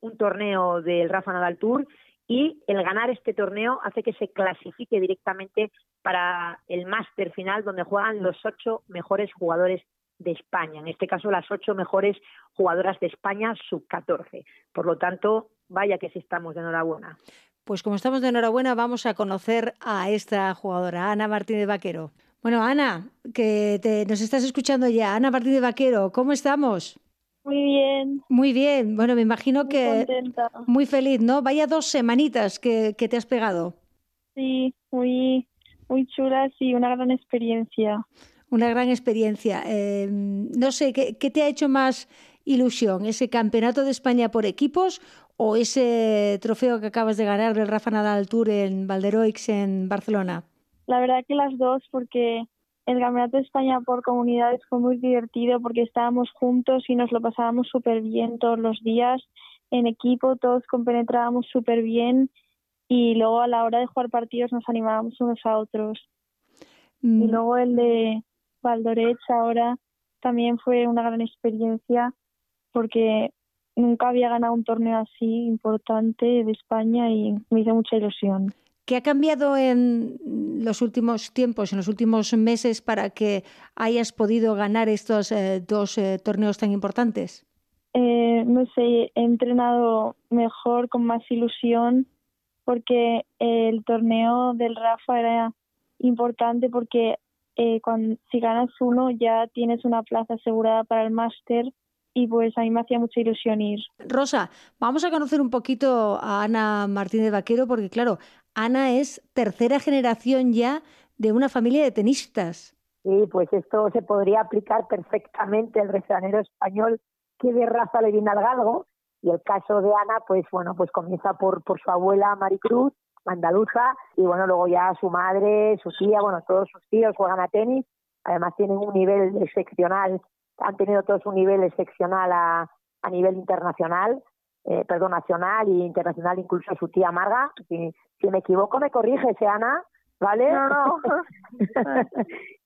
un torneo del Rafa Nadal Tour y el ganar este torneo hace que se clasifique directamente para el máster final donde juegan los ocho mejores jugadores de España, en este caso las ocho mejores jugadoras de España sub-14. Por lo tanto, vaya que sí estamos de enhorabuena. Pues como estamos de enhorabuena, vamos a conocer a esta jugadora, Ana Martínez Vaquero. Bueno, Ana, que te, nos estás escuchando ya. Ana Martínez Vaquero, ¿cómo estamos? Muy bien. Muy bien. Bueno, me imagino que muy feliz, ¿no? Vaya dos semanitas que, te has pegado. Sí, muy, muy chulas y una gran experiencia. Una gran experiencia. Eh, no sé, ¿qué, ¿qué te ha hecho más ilusión? ¿Ese campeonato de España por equipos o ese trofeo que acabas de ganar del Rafa Nadal Tour en Valderoix en Barcelona? La verdad que las dos, porque el Campeonato de España por comunidades fue muy divertido porque estábamos juntos y nos lo pasábamos súper bien todos los días en equipo, todos compenetrábamos súper bien y luego a la hora de jugar partidos nos animábamos unos a otros. Y mm. luego el de Valdorech ahora también fue una gran experiencia porque nunca había ganado un torneo así importante de España y me hizo mucha ilusión. ¿Qué ha cambiado en los últimos tiempos, en los últimos meses, para que hayas podido ganar estos eh, dos eh, torneos tan importantes? Eh, no sé, he entrenado mejor, con más ilusión, porque el torneo del Rafa era importante porque cuando, si ganas uno ya tienes una plaza asegurada para el máster y pues a mí me hacía mucha ilusión ir. Rosa, vamos a conocer un poquito a Ana Martínez Vaquero porque claro, Ana es tercera generación ya de una familia de tenistas. Sí, pues esto se podría aplicar perfectamente al refranero español que de raza le viene al galgo. Y el caso de Ana, pues bueno, pues comienza por, por su abuela Maricruz, andaluza, y bueno, luego ya su madre, su tía, bueno, todos sus tíos juegan a tenis. Además tienen un nivel excepcional, han tenido todos un nivel excepcional a, a nivel internacional eh, perdón, nacional e internacional, incluso su tía Marga. Si, me equivoco, me corrige, Ana, ¿vale? No, no.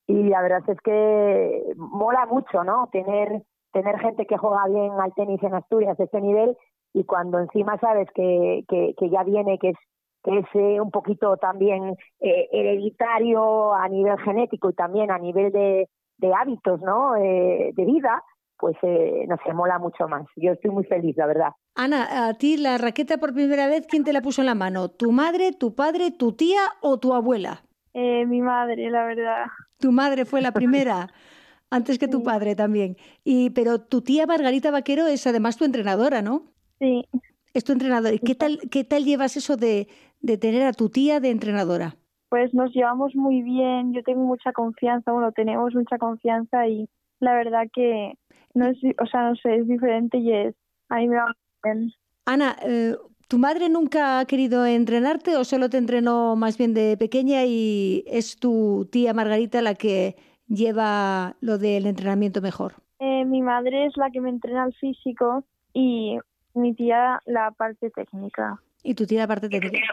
y la verdad es que mola mucho, ¿no? Tener tener gente que juega bien al tenis en Asturias de ese nivel y cuando encima sabes que, que, que ya viene, que es que es eh, un poquito también eh, hereditario a nivel genético y también a nivel de, de hábitos, ¿no? Eh, de vida, pues eh, nos mola mucho más. Yo estoy muy feliz, la verdad. Ana, a ti la raqueta por primera vez, ¿quién te la puso en la mano? ¿Tu madre, tu padre, tu tía o tu abuela? Eh, mi madre, la verdad. Tu madre fue la primera. Antes que tu Sí. padre también. Y, pero tu tía Margarita Vaquero es además tu entrenadora, ¿no? Sí, Es tu entrenadora. ¿Y qué tal, qué tal llevas eso de, de tener a tu tía de entrenadora? pues nos llevamos muy bien, yo tengo mucha confianza, bueno, tenemos mucha confianza y la verdad que no es, o sea, no sé, es diferente y es, a mí me va bien. Ana, eh, ¿tu madre nunca ha querido entrenarte o solo te entrenó más bien de pequeña y es tu tía Margarita la que lleva lo del entrenamiento mejor? Eh, mi madre es la que me entrena el físico y mi tía la parte técnica. Y tu tía la parte técnica.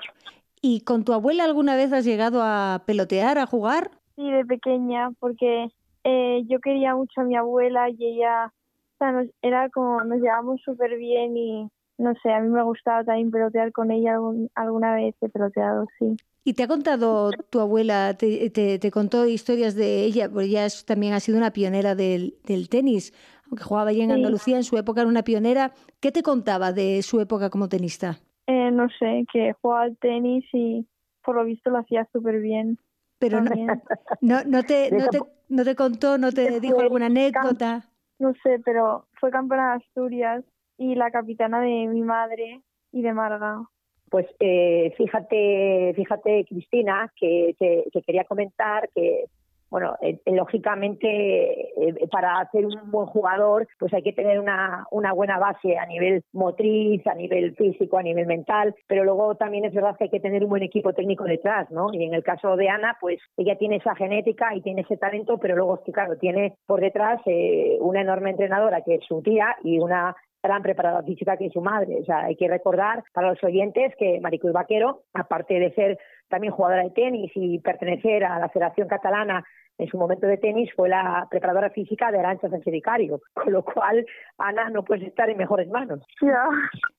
¿Y con tu abuela alguna vez has llegado a pelotear, a jugar? Sí, de pequeña, porque eh, yo quería mucho a mi abuela y ella, o sea, nos- era como, nos llevamos súper bien y no sé, a mí me gustaba también pelotear con ella algún- alguna vez, he peloteado, sí. ¿Y te ha contado tu abuela, te, te- te contó historias de ella? Porque ella es- también ha sido una pionera del, del tenis, aunque jugaba allí en Sí. Andalucía, en su época era una pionera. ¿Qué te contaba de su época como tenista? Eh, no sé, que jugaba al tenis y por lo visto lo hacía súper bien. Pero no, no, no, te, no, te, no te contó, no te dijo alguna anécdota. No sé, pero fue campeona de Asturias y la capitana de mi madre y de Marga. Pues eh, fíjate, fíjate, Cristina, que te, te quería comentar que, bueno, eh, eh, lógicamente eh, para ser un buen jugador, pues hay que tener una, buena base a nivel motriz, a nivel físico, a nivel mental, pero luego también es verdad que hay que tener un buen equipo técnico detrás, ¿no? Y en el caso de Ana, pues ella tiene esa genética y tiene ese talento, pero luego claro, tiene por detrás eh, una enorme entrenadora que es su tía y una gran preparadora física que es su madre. O sea, hay que recordar para los oyentes que Maricruz Vaquero, aparte de ser también jugadora de tenis y pertenecer a la Federación Catalana en su momento de tenis, fue la preparadora física de Arancha Sánchez Vicario, con lo cual Ana no puede estar en mejores manos. Ya.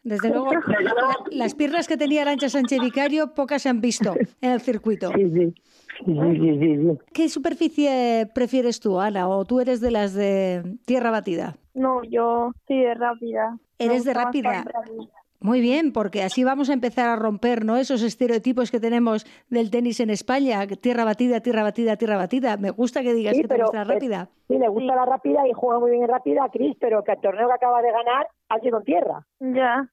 Desde luego, la- las piernas que tenía Arancha Sánchez Vicario pocas se han visto en el circuito. Sí, sí. Sí, sí, sí, sí, sí. ¿Qué superficie prefieres tú, Ana? ¿O tú eres de las de tierra batida? No, yo soy de rápida. Eres de rápida. rápida. Muy bien, porque así vamos a empezar a romper ¿no? esos estereotipos que tenemos del tenis en España. Tierra batida, tierra batida, tierra batida. Me gusta que digas Sí, que te pero, gusta la eh, rápida. Sí, le gusta Sí. la rápida y juega muy bien en rápida, Cris, pero que el torneo que acaba de ganar ha sido en tierra. Ya.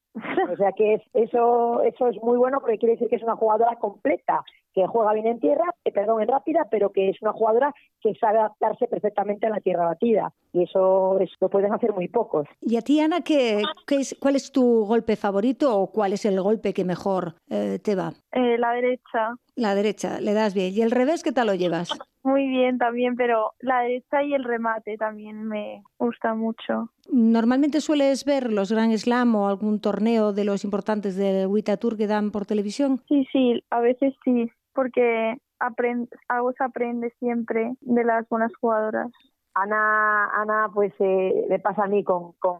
O sea que es, eso, eso es muy bueno porque quiere decir que es una jugadora completa, que juega bien en tierra, eh, perdón, en rápida, pero que es una jugadora que sabe adaptarse perfectamente a la tierra batida. Y eso, es- lo pueden hacer muy pocos. ¿Y a ti, Ana, qué, qué es, cuál es tu golpe favorito o cuál es el golpe que mejor eh, te va? Eh, la derecha. La derecha, le das bien. ¿Y el revés qué tal lo llevas? Muy bien también, pero la derecha y el remate también me gusta mucho. ¿Normalmente sueles ver los Grand Slam o algún torneo de los importantes del Wita Tour que dan por televisión? Sí, sí, a veces sí, porque aprend algo se aprende siempre de las buenas jugadoras. Ana, Ana pues eh, me pasa a mí con, con,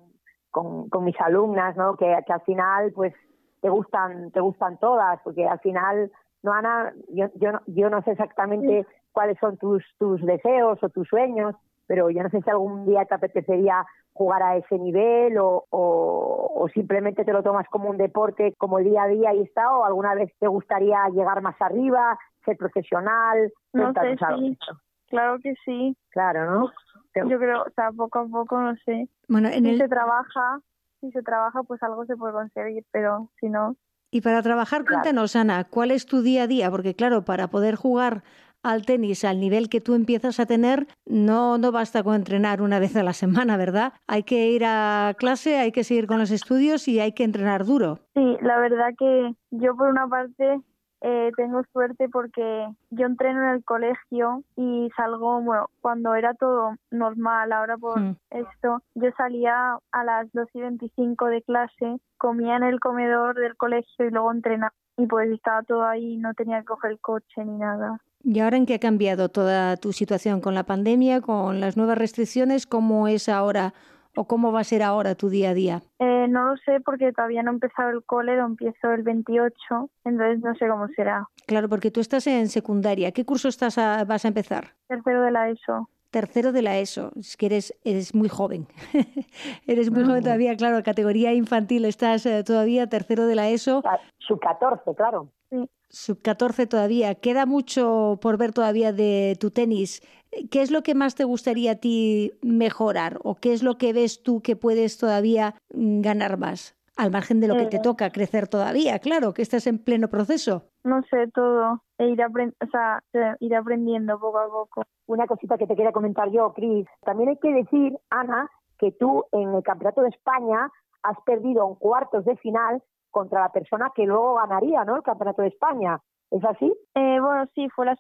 con, con mis alumnas, ¿no? Que, que al final, pues, te gustan, te gustan todas, porque al final, no, Ana, yo, yo, no- yo no sé exactamente cuáles son tus, tus deseos o tus sueños, pero yo no sé si algún día te apetecería jugar a ese nivel o, o, o simplemente te lo tomas como un deporte, como el día a día y está, o alguna vez te gustaría llegar más arriba, ser profesional. No sé, sí. Claro que sí. Claro, ¿no? Yo creo, o sea, poco a poco, no sé. Bueno, en Si el, se trabaja, si se trabaja, pues algo se puede conseguir, pero si no, y para trabajar, Claro. cuéntanos, Ana, ¿cuál es tu día a día? Porque claro, para poder jugar al tenis al nivel que tú empiezas a tener, no, no basta con entrenar una vez a la semana, ¿verdad? Hay que ir a clase, hay que seguir con los estudios y hay que entrenar duro. Sí, la verdad que yo por una parte eh, tengo suerte porque yo entreno en el colegio y salgo, bueno, cuando era todo normal, ahora por Mm. esto, yo salía a las 2 y 25 de clase, comía en el comedor del colegio y luego entrenaba y pues estaba todo ahí, no tenía que coger el coche ni nada. ¿Y ahora en qué ha cambiado toda tu situación con la pandemia, con las nuevas restricciones? ¿Cómo es ahora ¿O cómo va a ser ahora tu día a día? Eh, no lo sé porque todavía no he empezado el cole, lo empiezo el 28, entonces no sé cómo será. Claro, porque tú estás en secundaria. ¿Qué curso estás vas a empezar? Tercero de la ESO tercero de la ESO, es que eres, eres muy joven, eres muy joven todavía, claro, categoría infantil estás eh, todavía, tercero de la ESO. Sub 14, claro. Sub 14 todavía, queda mucho por ver todavía de tu tenis. ¿Qué es lo que más te gustaría a ti mejorar o qué es lo que ves tú que puedes todavía mm, ganar más? Al margen de lo que te eh. toca crecer todavía, claro, que estás en pleno proceso. No sé, todo. E ir, o sea, ir aprendiendo poco a poco. Una cosita que te quería comentar yo, Cris. También hay que decir, Ana, que tú en el Campeonato de España has perdido en cuartos de final contra la persona que luego ganaría, ¿no? El Campeonato de España. ¿Es así? Eh, bueno, sí, fue la,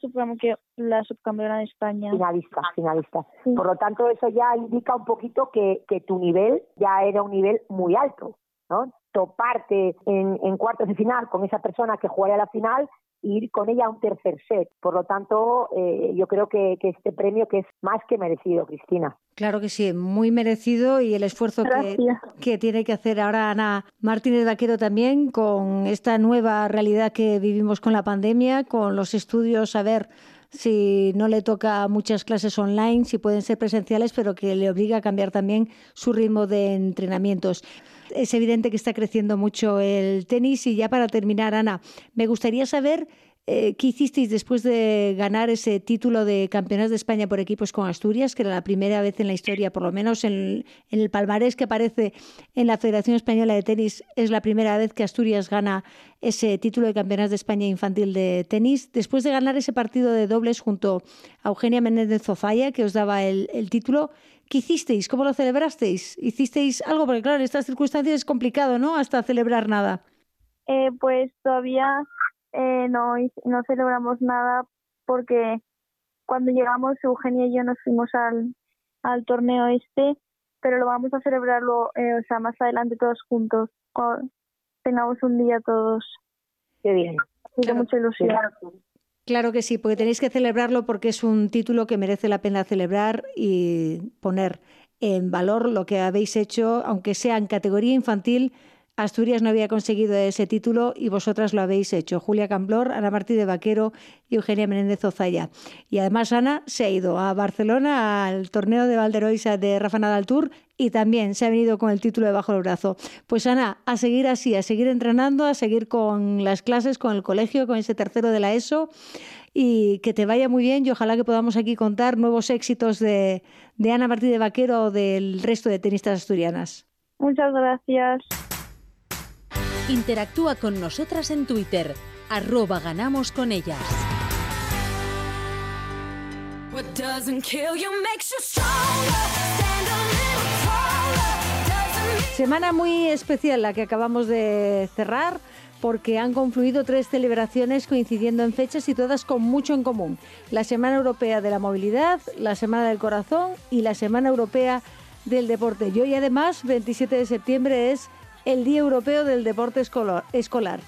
la subcampeona de España. Finalista, finalista. Por lo tanto, eso ya indica un poquito que, que tu nivel ya era un nivel muy alto, ¿no? Toparte en, en cuartos de final con esa persona que jugaría la final ir con ella a un tercer set. Por lo tanto, eh, yo creo que, este premio que es más que merecido, Cristina. Claro que sí, muy merecido y el esfuerzo que, que, tiene que hacer ahora Ana Martínez Vaquero también con esta nueva realidad que vivimos con la pandemia, con los estudios, a ver si no le toca muchas clases online, si pueden ser presenciales, pero que le obliga a cambiar también su ritmo de entrenamientos. Es evidente que está creciendo mucho el tenis y ya para terminar, Ana, me gustaría saber eh, ¿Qué hicisteis después de ganar ese título de campeonas de España por equipos con Asturias, que era la primera vez en la historia, por lo menos en, el palmarés que aparece en la Federación Española de Tenis, es la primera vez que Asturias gana ese título de campeonas de España infantil de tenis? Después de ganar ese partido de dobles junto a Eugenia Menéndez Zofaya, que os daba el, título, ¿Qué hicisteis? ¿Cómo lo celebrasteis? ¿Hicisteis algo? Porque claro, en estas circunstancias es complicado, ¿no? Hasta celebrar nada. Eh, pues todavía eh, no, no celebramos nada porque cuando llegamos Eugenia y yo nos fuimos al, al torneo este, pero lo vamos a celebrarlo, eh, o sea, más adelante todos juntos, cuando tengamos un día todos. Qué bien. Claro, mucha ilusión. Claro que sí, porque tenéis que celebrarlo porque es un título que merece la pena celebrar y poner en valor lo que habéis hecho, aunque sea en categoría infantil, Asturias no había conseguido ese título y vosotras lo habéis hecho. Julia Camblor, Ana Martí de Vaquero y Eugenia Menéndez Ozaya. Y además Ana se ha ido a Barcelona al torneo de Valderoisa de Rafa Nadal Tour y también se ha venido con el título debajo del brazo. Pues Ana, a seguir así, a seguir entrenando, a seguir con las clases, con el colegio, con ese tercero de la ESO y que te vaya muy bien y ojalá que podamos aquí contar nuevos éxitos de, de Ana Martí de Vaquero o del resto de tenistas asturianas. Muchas gracias. Interactúa con nosotras en Twitter, arroba ganamos con ellas. Semana muy especial la que acabamos de cerrar porque han confluido tres celebraciones coincidiendo en fechas y todas con mucho en común. La Semana Europea de la Movilidad, la Semana del Corazón y la Semana Europea del Deporte. Y hoy además, 27 de septiembre, es el Día Europeo del Deporte Escolar.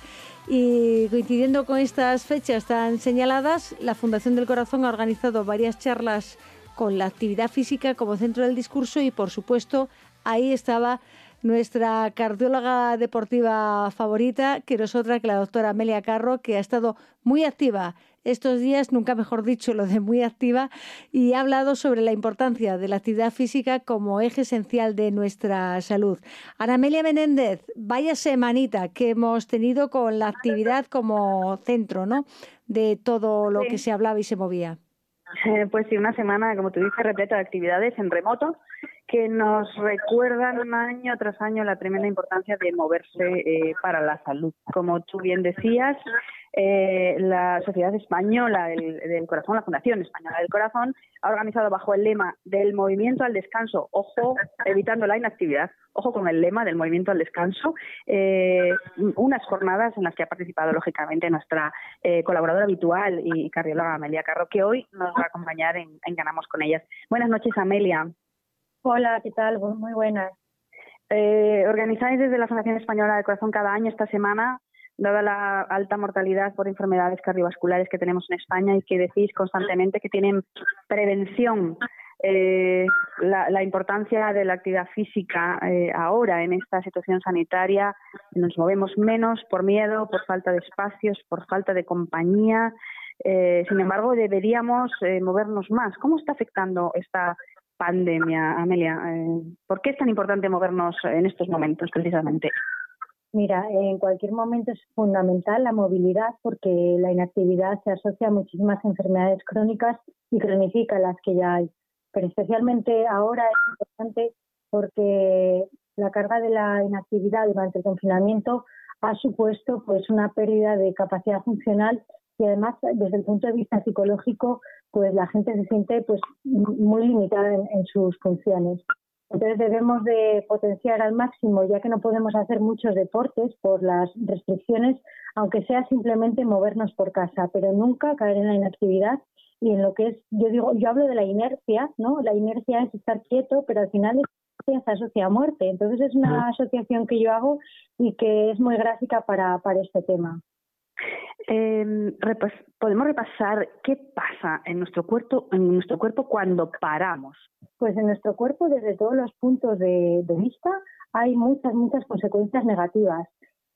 Y coincidiendo con estas fechas tan señaladas, la Fundación del Corazón ha organizado varias charlas con la actividad física como centro del discurso y, por supuesto, ahí estaba nuestra cardióloga deportiva favorita, que no es otra que la doctora Amelia Carro, que ha estado muy activa estos días, nunca mejor dicho lo de muy activa, y ha hablado sobre la importancia de la actividad física como eje esencial de nuestra salud. Ana Amelia Menéndez, vaya semanita que hemos tenido con la actividad como centro ¿no? de todo lo que se hablaba y se movía. Eh, pues sí, una semana, como tú dices, repleta de actividades en remoto que nos recuerdan año tras año la tremenda importancia de moverse eh, para la salud. Como tú bien decías, eh, la Sociedad Española del, Corazón, la Fundación Española del Corazón, ha organizado bajo el lema del movimiento al descanso, ojo, evitando la inactividad, ojo con el lema del movimiento al descanso, eh, unas jornadas en las que ha participado lógicamente nuestra colaboradora habitual y cardióloga Amelia Carro, que hoy nos va a acompañar en Ganamos con ellas. Buenas noches, Amelia. Hola, ¿qué tal? Muy buenas. Eh, organizáis desde la Fundación Española del Corazón cada año esta semana, dada la alta mortalidad por enfermedades cardiovasculares que tenemos en España y que decís constantemente que tienen prevención eh, la, importancia de la actividad física eh, ahora en esta situación sanitaria. Nos movemos menos por miedo, por falta de espacios, por falta de compañía. Eh, sin embargo, deberíamos movernos más. ¿Cómo está afectando esta pandemia, Amelia? ¿Por qué es tan importante movernos en estos momentos, precisamente? Mira, en cualquier momento es fundamental la movilidad porque la inactividad se asocia a muchísimas enfermedades crónicas y cronifica las que ya hay pero especialmente ahora es importante porque la carga de la inactividad durante el confinamiento ha supuesto pues una pérdida de capacidad funcional y además desde el punto de vista psicológico pues la gente se siente pues muy limitada en, sus funciones. Entonces debemos de potenciar al máximo, ya que no podemos hacer muchos deportes por las restricciones, aunque sea simplemente movernos por casa, pero nunca caer en la inactividad y en lo que es, yo digo, yo hablo de la inercia, ¿no? La inercia es estar quieto, pero al final se asocia a muerte. Entonces es una asociación que yo hago y que es muy gráfica para, para este tema. Eh, podemos repasar qué pasa en nuestro cuerpo en nuestro cuerpo cuando paramos pues en nuestro cuerpo desde todos los puntos de, de vista hay muchas muchas consecuencias negativas.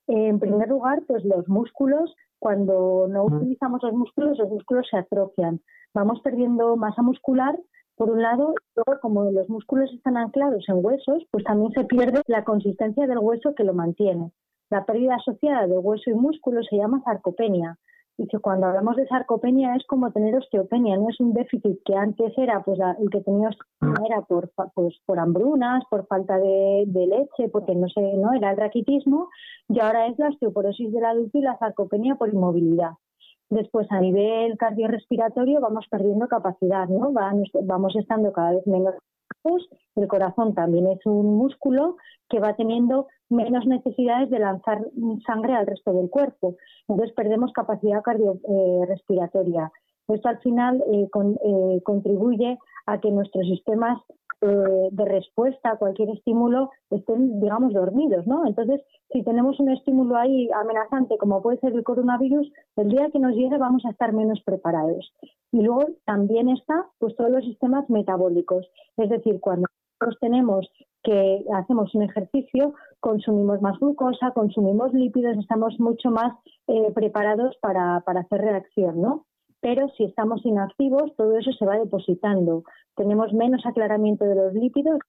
En primer lugar pues los músculos cuando no utilizamos los músculos los músculos se atrofian. Vamos perdiendo masa muscular por un lado, luego como los músculos están anclados en huesos, pues también se pierde la consistencia del hueso que lo mantiene. La pérdida asociada de hueso y músculo se llama sarcopenia y que cuando hablamos de sarcopenia es como tener osteopenia, no es un déficit que antes era, pues el que tenía era por, pues, por hambrunas, por falta de, de, leche, porque no sé, no era el raquitismo, y ahora es la osteoporosis del adulto y la sarcopenia por inmovilidad. Después, a nivel cardiorrespiratorio, vamos perdiendo capacidad, ¿no? Vamos estando cada vez menos. El corazón también es un músculo que va teniendo menos necesidades de lanzar sangre al resto del cuerpo. Entonces, perdemos capacidad cardiorrespiratoria. Esto al final eh, eh, contribuye a que nuestros sistemas eh, de respuesta a cualquier estímulo estén, digamos, dormidos, ¿no? Entonces, si tenemos un estímulo ahí amenazante, como puede ser el coronavirus, el día que nos llegue vamos a estar menos preparados. Y luego también está, pues, todos los sistemas metabólicos. Es decir, cuando tenemos que hacemos un ejercicio, consumimos más glucosa, consumimos lípidos, estamos mucho más eh, preparados para, para hacer reacción, ¿no? pero si estamos inactivos, todo eso se va depositando. Tenemos menos aclaramiento de los lípidos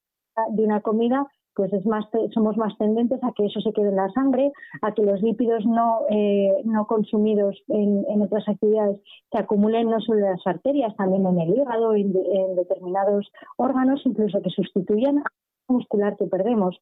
de una comida, pues es más, somos más tendentes a que eso se quede en la sangre, a que los lípidos no, eh, no consumidos en, otras actividades se acumulen no solo en las arterias, también en el hígado, en, en determinados órganos, incluso que sustituyan muscular que perdemos.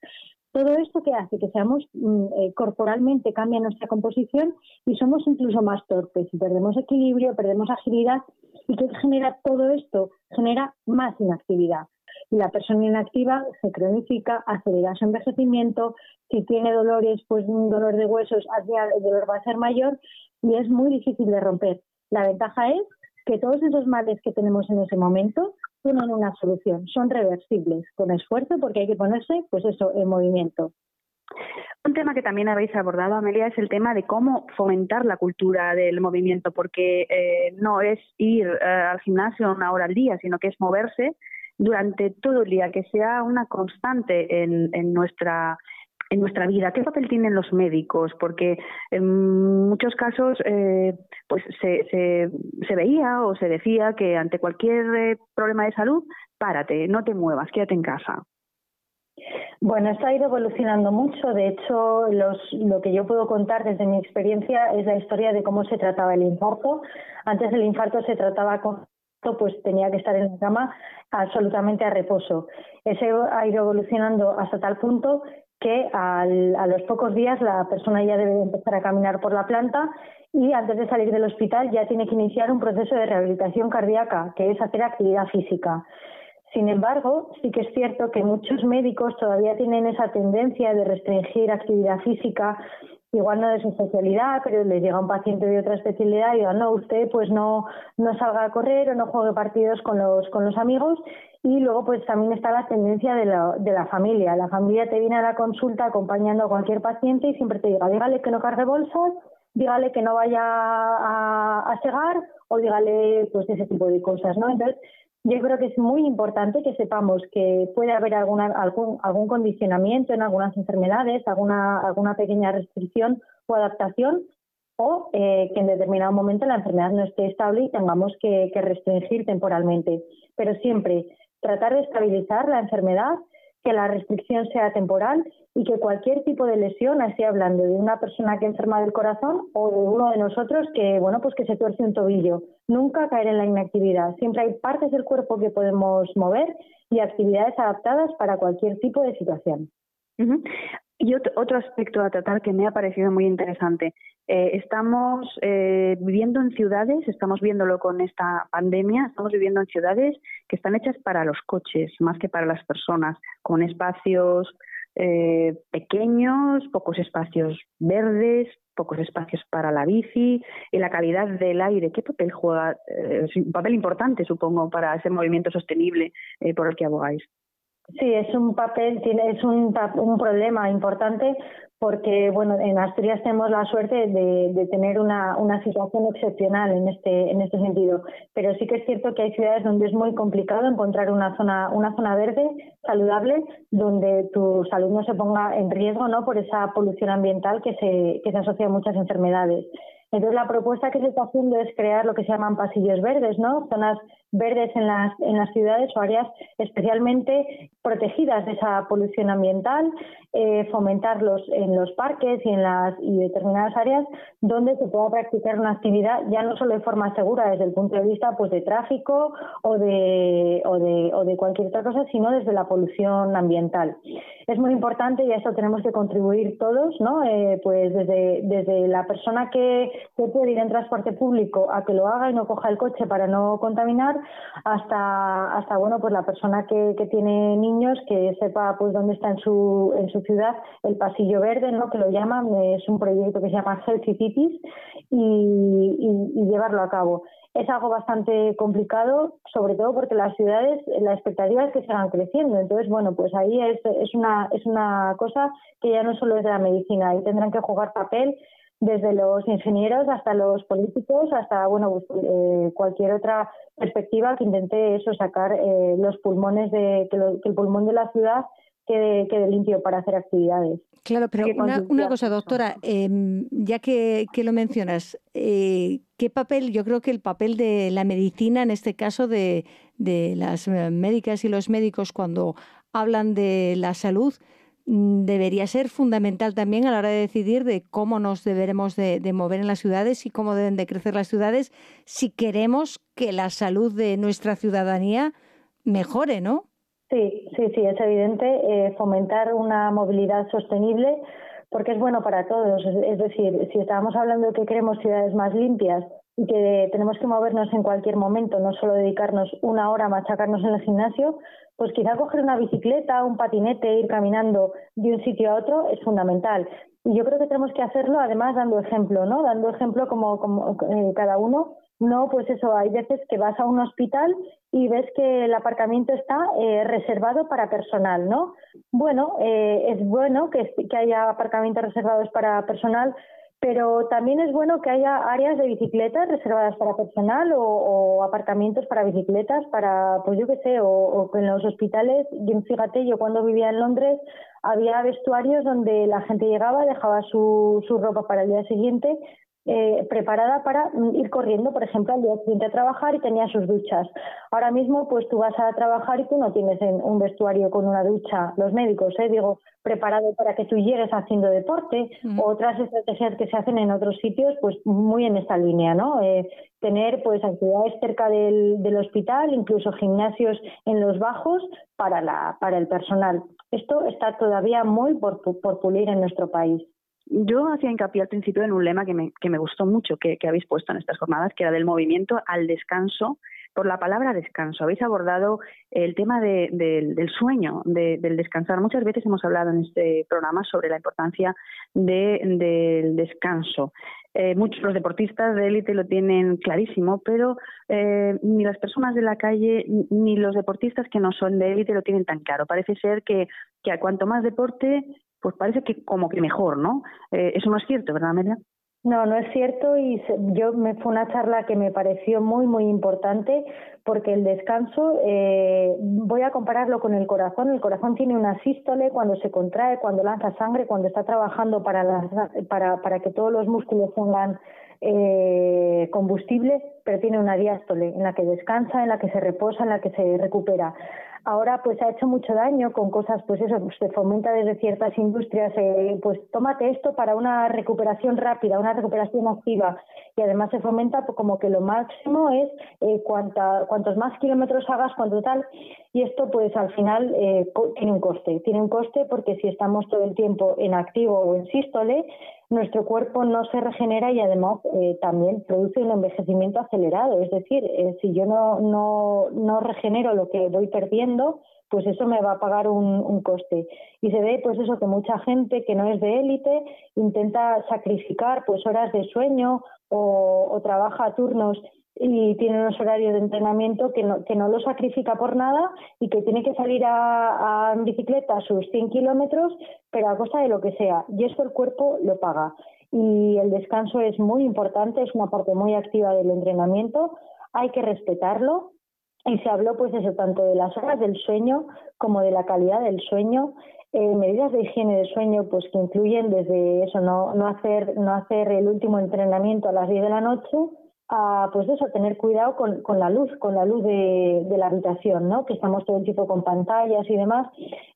Todo esto que hace que seamos mm, eh, corporalmente cambia nuestra composición y somos incluso más torpes perdemos equilibrio, perdemos agilidad y qué genera todo esto genera más inactividad. Y la persona inactiva se cronifica, acelera su envejecimiento, si tiene dolores, pues un dolor de huesos, el dolor va a ser mayor y es muy difícil de romper. La ventaja es que todos esos males que tenemos en ese momento tienen una solución, son reversibles, con esfuerzo, porque hay que ponerse, pues eso, en movimiento. Un tema que también habéis abordado, Amelia, es el tema de cómo fomentar la cultura del movimiento, porque eh, no es ir eh, al gimnasio una hora al día, sino que es moverse durante todo el día, que sea una constante en, en nuestra en nuestra vida? ¿Qué papel tienen los médicos? Porque en muchos casos eh, pues se, se, veía o se decía que ante cualquier eh, problema de salud, párate, no te muevas, quédate en casa. Bueno, esto ha ido evolucionando mucho. De hecho, los, lo que yo puedo contar desde mi experiencia es la historia de cómo se trataba el infarto. Antes el infarto se trataba con pues tenía que estar en la cama absolutamente a reposo. Ese ha ido evolucionando hasta tal punto que al, a los pocos días la persona ya debe empezar a caminar por la planta y antes de salir del hospital ya tiene que iniciar un proceso de rehabilitación cardíaca, que es hacer actividad física. Sin embargo, sí que es cierto que muchos médicos todavía tienen esa tendencia de restringir actividad física, igual no de su especialidad, pero les llega un paciente de otra especialidad y diga, no, usted pues no, no salga a correr o no juegue partidos con los, con los amigos y luego pues también está la tendencia de la, de la familia. La familia te viene a la consulta acompañando a cualquier paciente y siempre te diga, dígale que no cargue bolsas, dígale que no vaya a, a segar o dígale pues ese tipo de cosas, ¿no? Entonces, yo creo que es muy importante que sepamos que puede haber alguna, algún, algún condicionamiento en algunas enfermedades, alguna, alguna pequeña restricción o adaptación, o eh, que en determinado momento la enfermedad no esté estable y tengamos que, que restringir temporalmente. Pero siempre tratar de estabilizar la enfermedad que la restricción sea temporal y que cualquier tipo de lesión, así hablando de una persona que enferma del corazón o de uno de nosotros que, bueno, pues que se tuerce un tobillo, nunca caer en la inactividad. Siempre hay partes del cuerpo que podemos mover y actividades adaptadas para cualquier tipo de situación. Y otro, aspecto a tratar que me ha parecido muy interesante. Eh, estamos eh, viviendo en ciudades, estamos viéndolo con esta pandemia, estamos viviendo en ciudades que están hechas para los coches más que para las personas, con espacios eh, pequeños, pocos espacios verdes, pocos espacios para la bici y la calidad del aire. ¿Qué papel juega? es un papel importante, supongo, para ese movimiento sostenible por el que abogáis. Sí, es un papel, tiene, es un, un problema importante porque bueno, en Asturias tenemos la suerte de, de tener una, una, situación excepcional en este, en este sentido. Pero sí que es cierto que hay ciudades donde es muy complicado encontrar una zona, una zona verde, saludable, donde tu salud no se ponga en riesgo ¿no? por esa polución ambiental que se, que se asocia a muchas enfermedades. Entonces la propuesta que se está haciendo es crear lo que se llaman pasillos verdes, ¿no? Zonas verdes en las, ciudades o áreas especialmente protegidas de esa polución ambiental, eh, fomentarlos en los parques y en las y determinadas áreas donde se pueda practicar una actividad ya no solo de forma segura desde el punto de vista pues de tráfico o de, o de, o de cualquier otra cosa, sino desde la polución ambiental. Es muy importante y a eso tenemos que contribuir todos, ¿no? Eh, pues desde, desde la persona que, que puede ir en transporte público a que lo haga y no coja el coche para no contaminar, hasta, hasta bueno, pues la persona que, que tiene niños que sepa pues dónde está en su, en su ciudad el pasillo verde, ¿no? que lo llaman, es un proyecto que se llama Healthy Cities y, y, llevarlo a cabo. Es algo bastante complicado, sobre todo porque las ciudades, la expectativa es que sigan creciendo. Entonces, bueno, pues ahí es, es, una, es una cosa que ya no solo es de la medicina, ahí tendrán que jugar papel desde los ingenieros hasta los políticos, hasta bueno pues, eh, cualquier otra perspectiva que intente eso sacar eh, los pulmones de que, el pulmón de la ciudad quede, quede, limpio para hacer actividades. Claro, pero una, cosa, doctora, em, ya que, que, lo mencionas, eh, ¿qué papel? Yo creo que el papel de la medicina, en este caso de, de las médicas y los médicos, cuando hablan de la salud, debería ser fundamental también a la hora de decidir de cómo nos deberemos de, mover en las ciudades y cómo deben de crecer las ciudades si queremos que la salud de nuestra ciudadanía mejore, ¿no? Sí, sí, sí, es evidente eh, fomentar una movilidad sostenible porque es bueno para todos. Es decir, si estábamos hablando de que queremos ciudades más limpias y que tenemos que movernos en cualquier momento, no solo dedicarnos una hora a machacarnos en el gimnasio, pues quizá coger una bicicleta, un patinete, ir caminando de un sitio a otro es fundamental. Y yo creo que tenemos que hacerlo además dando ejemplo, ¿no? Dando ejemplo como, como eh, cada uno. No, pues eso, hay veces que vas a un hospital y ves que el aparcamiento está eh, reservado para personal, ¿no? Bueno, eh, es bueno que, que haya aparcamientos reservados para personal, pero también es bueno que haya áreas de bicicletas reservadas para personal o, aparcamientos para bicicletas, para, pues yo qué sé, o, en los hospitales, yo, fíjate, yo cuando vivía en Londres había vestuarios donde la gente llegaba, dejaba su, su ropa para el día siguiente, eh, preparada para mm, ir corriendo, por ejemplo, al día siguiente a trabajar y tenía sus duchas. Ahora mismo, pues tú vas a trabajar y tú no tienes un vestuario con una ducha, los médicos, eh, digo, preparado para que tú llegues haciendo deporte, o otras estrategias que se hacen en otros sitios, pues muy en esta línea, ¿no? Eh, tener pues actividades cerca del, del hospital, incluso gimnasios en los bajos para, la, para el personal. Esto está todavía muy por, por pulir en nuestro país. Yo hacía hincapié al principio en un lema que me, gustó mucho, que, habéis puesto en estas jornadas, que era del movimiento al descanso, por la palabra descanso. Habéis abordado el tema de, del sueño, del descansar. Muchas veces hemos hablado en este programa sobre la importancia del descanso. Eh, muchos los deportistas de élite lo tienen clarísimo, pero eh, ni las personas de la calle ni los deportistas que no son de élite lo tienen tan claro. Parece ser que, que a cuanto más deporte, pues parece que como que mejor, ¿no? Eh, eso no es cierto, ¿verdad, Amelia? No, no es cierto y yo me fue una charla que me pareció muy muy importante porque el descanso eh, voy a compararlo con el corazón. El corazón tiene una sístole cuando se contrae, cuando lanza sangre, cuando está trabajando para para, para que todos los músculos tengan eh, combustible, pero tiene una diástole en la que descansa, en la que se reposa, en la que se recupera ahora pues ha hecho mucho daño con cosas, pues eso, pues, se fomenta desde ciertas industrias, eh, pues tómate esto para una recuperación rápida, una recuperación activa. Y además se fomenta pues, como que lo máximo es eh, cuanta, cuantos más kilómetros hagas, cuanto tal. Y esto pues al final eh, tiene un coste, tiene un coste porque si estamos todo el tiempo en activo o en sístole, nuestro cuerpo no se regenera y además eh, también produce un envejecimiento acelerado. Es decir, eh, si yo no, no, no regenero lo que voy perdiendo, pues eso me va a pagar un, un, coste. Y se ve pues eso que mucha gente que no es de élite intenta sacrificar pues horas de sueño o, o trabaja a turnos y tiene unos horarios de entrenamiento que no, que no lo sacrifica por nada y que tiene que salir a, a en bicicleta sus 100 kilómetros, pero a costa de lo que sea. Y eso el cuerpo lo paga. Y el descanso es muy importante, es una parte muy activa del entrenamiento. Hay que respetarlo. Y se habló, pues eso, tanto de las horas del sueño como de la calidad del sueño. Eh, medidas de higiene del sueño, pues que incluyen desde eso, no, no, hacer, no hacer el último entrenamiento a las 10 de la noche, a pues eso, tener cuidado con, con la luz, con la luz de, de, la habitación, ¿no? Que estamos todo el tiempo con pantallas y demás.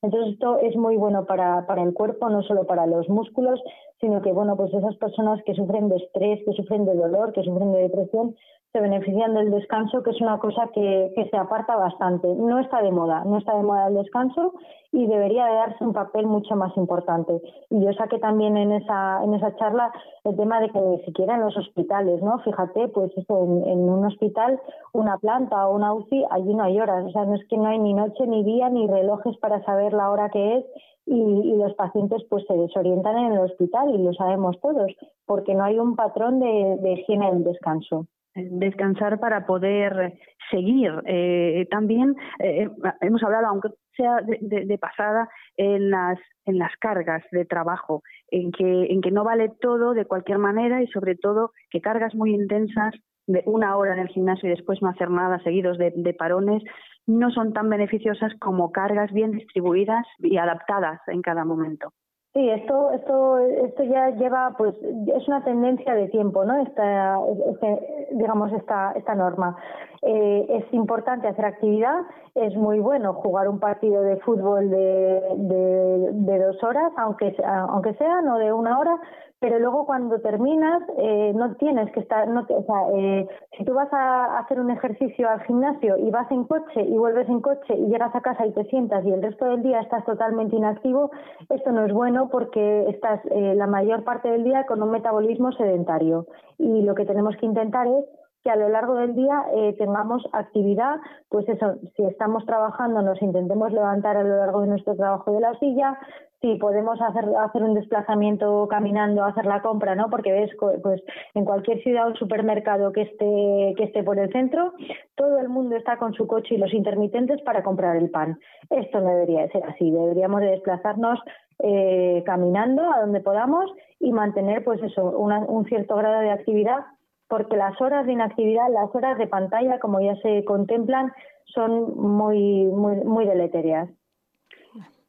Entonces esto es muy bueno para, para el cuerpo, no solo para los músculos, sino que bueno, pues esas personas que sufren de estrés, que sufren de dolor, que sufren de depresión, se benefician del descanso, que es una cosa que, que, se aparta bastante. No está de moda, no está de moda el descanso y debería de darse un papel mucho más importante. Y yo saqué también en esa, en esa charla el tema de que ni siquiera en los hospitales, ¿no? Fíjate, pues eso, en, un hospital, una planta o una UCI, allí no hay horas. O sea, no es que no hay ni noche, ni día, ni relojes para saber la hora que es y, y, los pacientes pues se desorientan en el hospital y lo sabemos todos, porque no hay un patrón de, de higiene del descanso descansar para poder seguir. Eh, también eh, hemos hablado, aunque sea de, pasada, en las, en las cargas de trabajo, en que, en que no vale todo de cualquier manera y sobre todo que cargas muy intensas de una hora en el gimnasio y después no hacer nada seguidos de parones no son tan beneficiosas como cargas bien distribuidas y adaptadas en cada momento. Sí, esto, esto, esto ya lleva, pues, es una tendencia de tiempo, ¿no? Esta, este, digamos, esta, esta norma. Eh, es importante hacer actividad, es muy bueno jugar un partido de fútbol de, de, de dos horas, aunque, aunque sea, no de una hora, pero luego cuando terminas eh, no tienes que estar, no, o sea, eh, si tú vas a hacer un ejercicio al gimnasio y vas en coche y vuelves en coche y llegas a casa y te sientas y el resto del día estás totalmente inactivo, esto no es bueno porque estás eh, la mayor parte del día con un metabolismo sedentario. Y lo que tenemos que intentar es que a lo largo del día eh, tengamos actividad, pues eso, si estamos trabajando nos intentemos levantar a lo largo de nuestro trabajo de la silla, si podemos hacer, hacer un desplazamiento caminando, hacer la compra, ¿no? Porque ves, pues en cualquier ciudad o supermercado que esté, que esté por el centro, todo el mundo está con su coche y los intermitentes para comprar el pan. Esto no debería ser así, deberíamos de desplazarnos eh, caminando a donde podamos y mantener, pues eso, una, un cierto grado de actividad porque las horas de inactividad, las horas de pantalla, como ya se contemplan, son muy, muy, muy deleterias.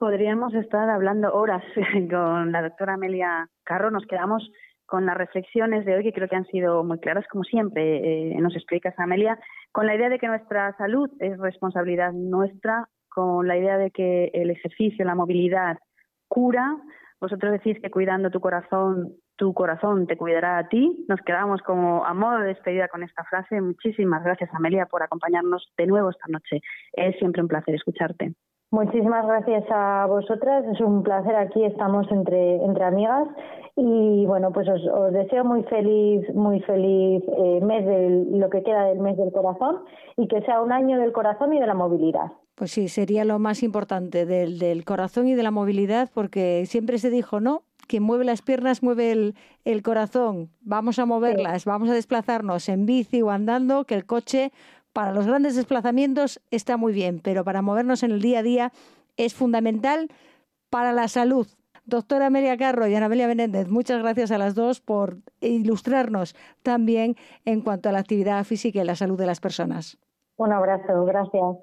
Podríamos estar hablando horas con la doctora Amelia Carro. Nos quedamos con las reflexiones de hoy, que creo que han sido muy claras, como siempre eh, nos explicas, Amelia, con la idea de que nuestra salud es responsabilidad nuestra, con la idea de que el ejercicio, la movilidad cura. Vosotros decís que cuidando tu corazón tu corazón te cuidará a ti. Nos quedamos como a modo de despedida con esta frase. Muchísimas gracias, Amelia, por acompañarnos de nuevo esta noche. Es siempre un placer escucharte. Muchísimas gracias a vosotras, es un placer aquí, estamos entre, entre amigas y bueno, pues os, os deseo muy feliz, muy feliz eh, mes del, lo que queda del mes del corazón y que sea un año del corazón y de la movilidad. Pues sí, sería lo más importante del, del corazón y de la movilidad porque siempre se dijo, ¿no? quien mueve las piernas mueve el, el corazón. Vamos a moverlas, sí. vamos a desplazarnos en bici o andando, que el coche para los grandes desplazamientos está muy bien, pero para movernos en el día a día es fundamental para la salud. Doctora Amelia Carro y Ana Amelia Menéndez, muchas gracias a las dos por ilustrarnos también en cuanto a la actividad física y la salud de las personas. Un abrazo, gracias.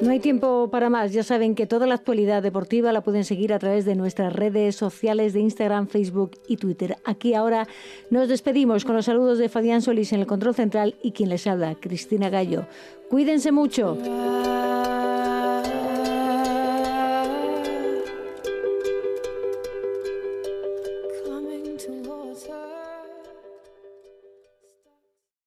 No hay tiempo para más. Ya saben que toda la actualidad deportiva la pueden seguir a través de nuestras redes sociales de Instagram, Facebook y Twitter. Aquí ahora nos despedimos con los saludos de Fabián Solís en el control central y quien les habla, Cristina Gallo. Cuídense mucho.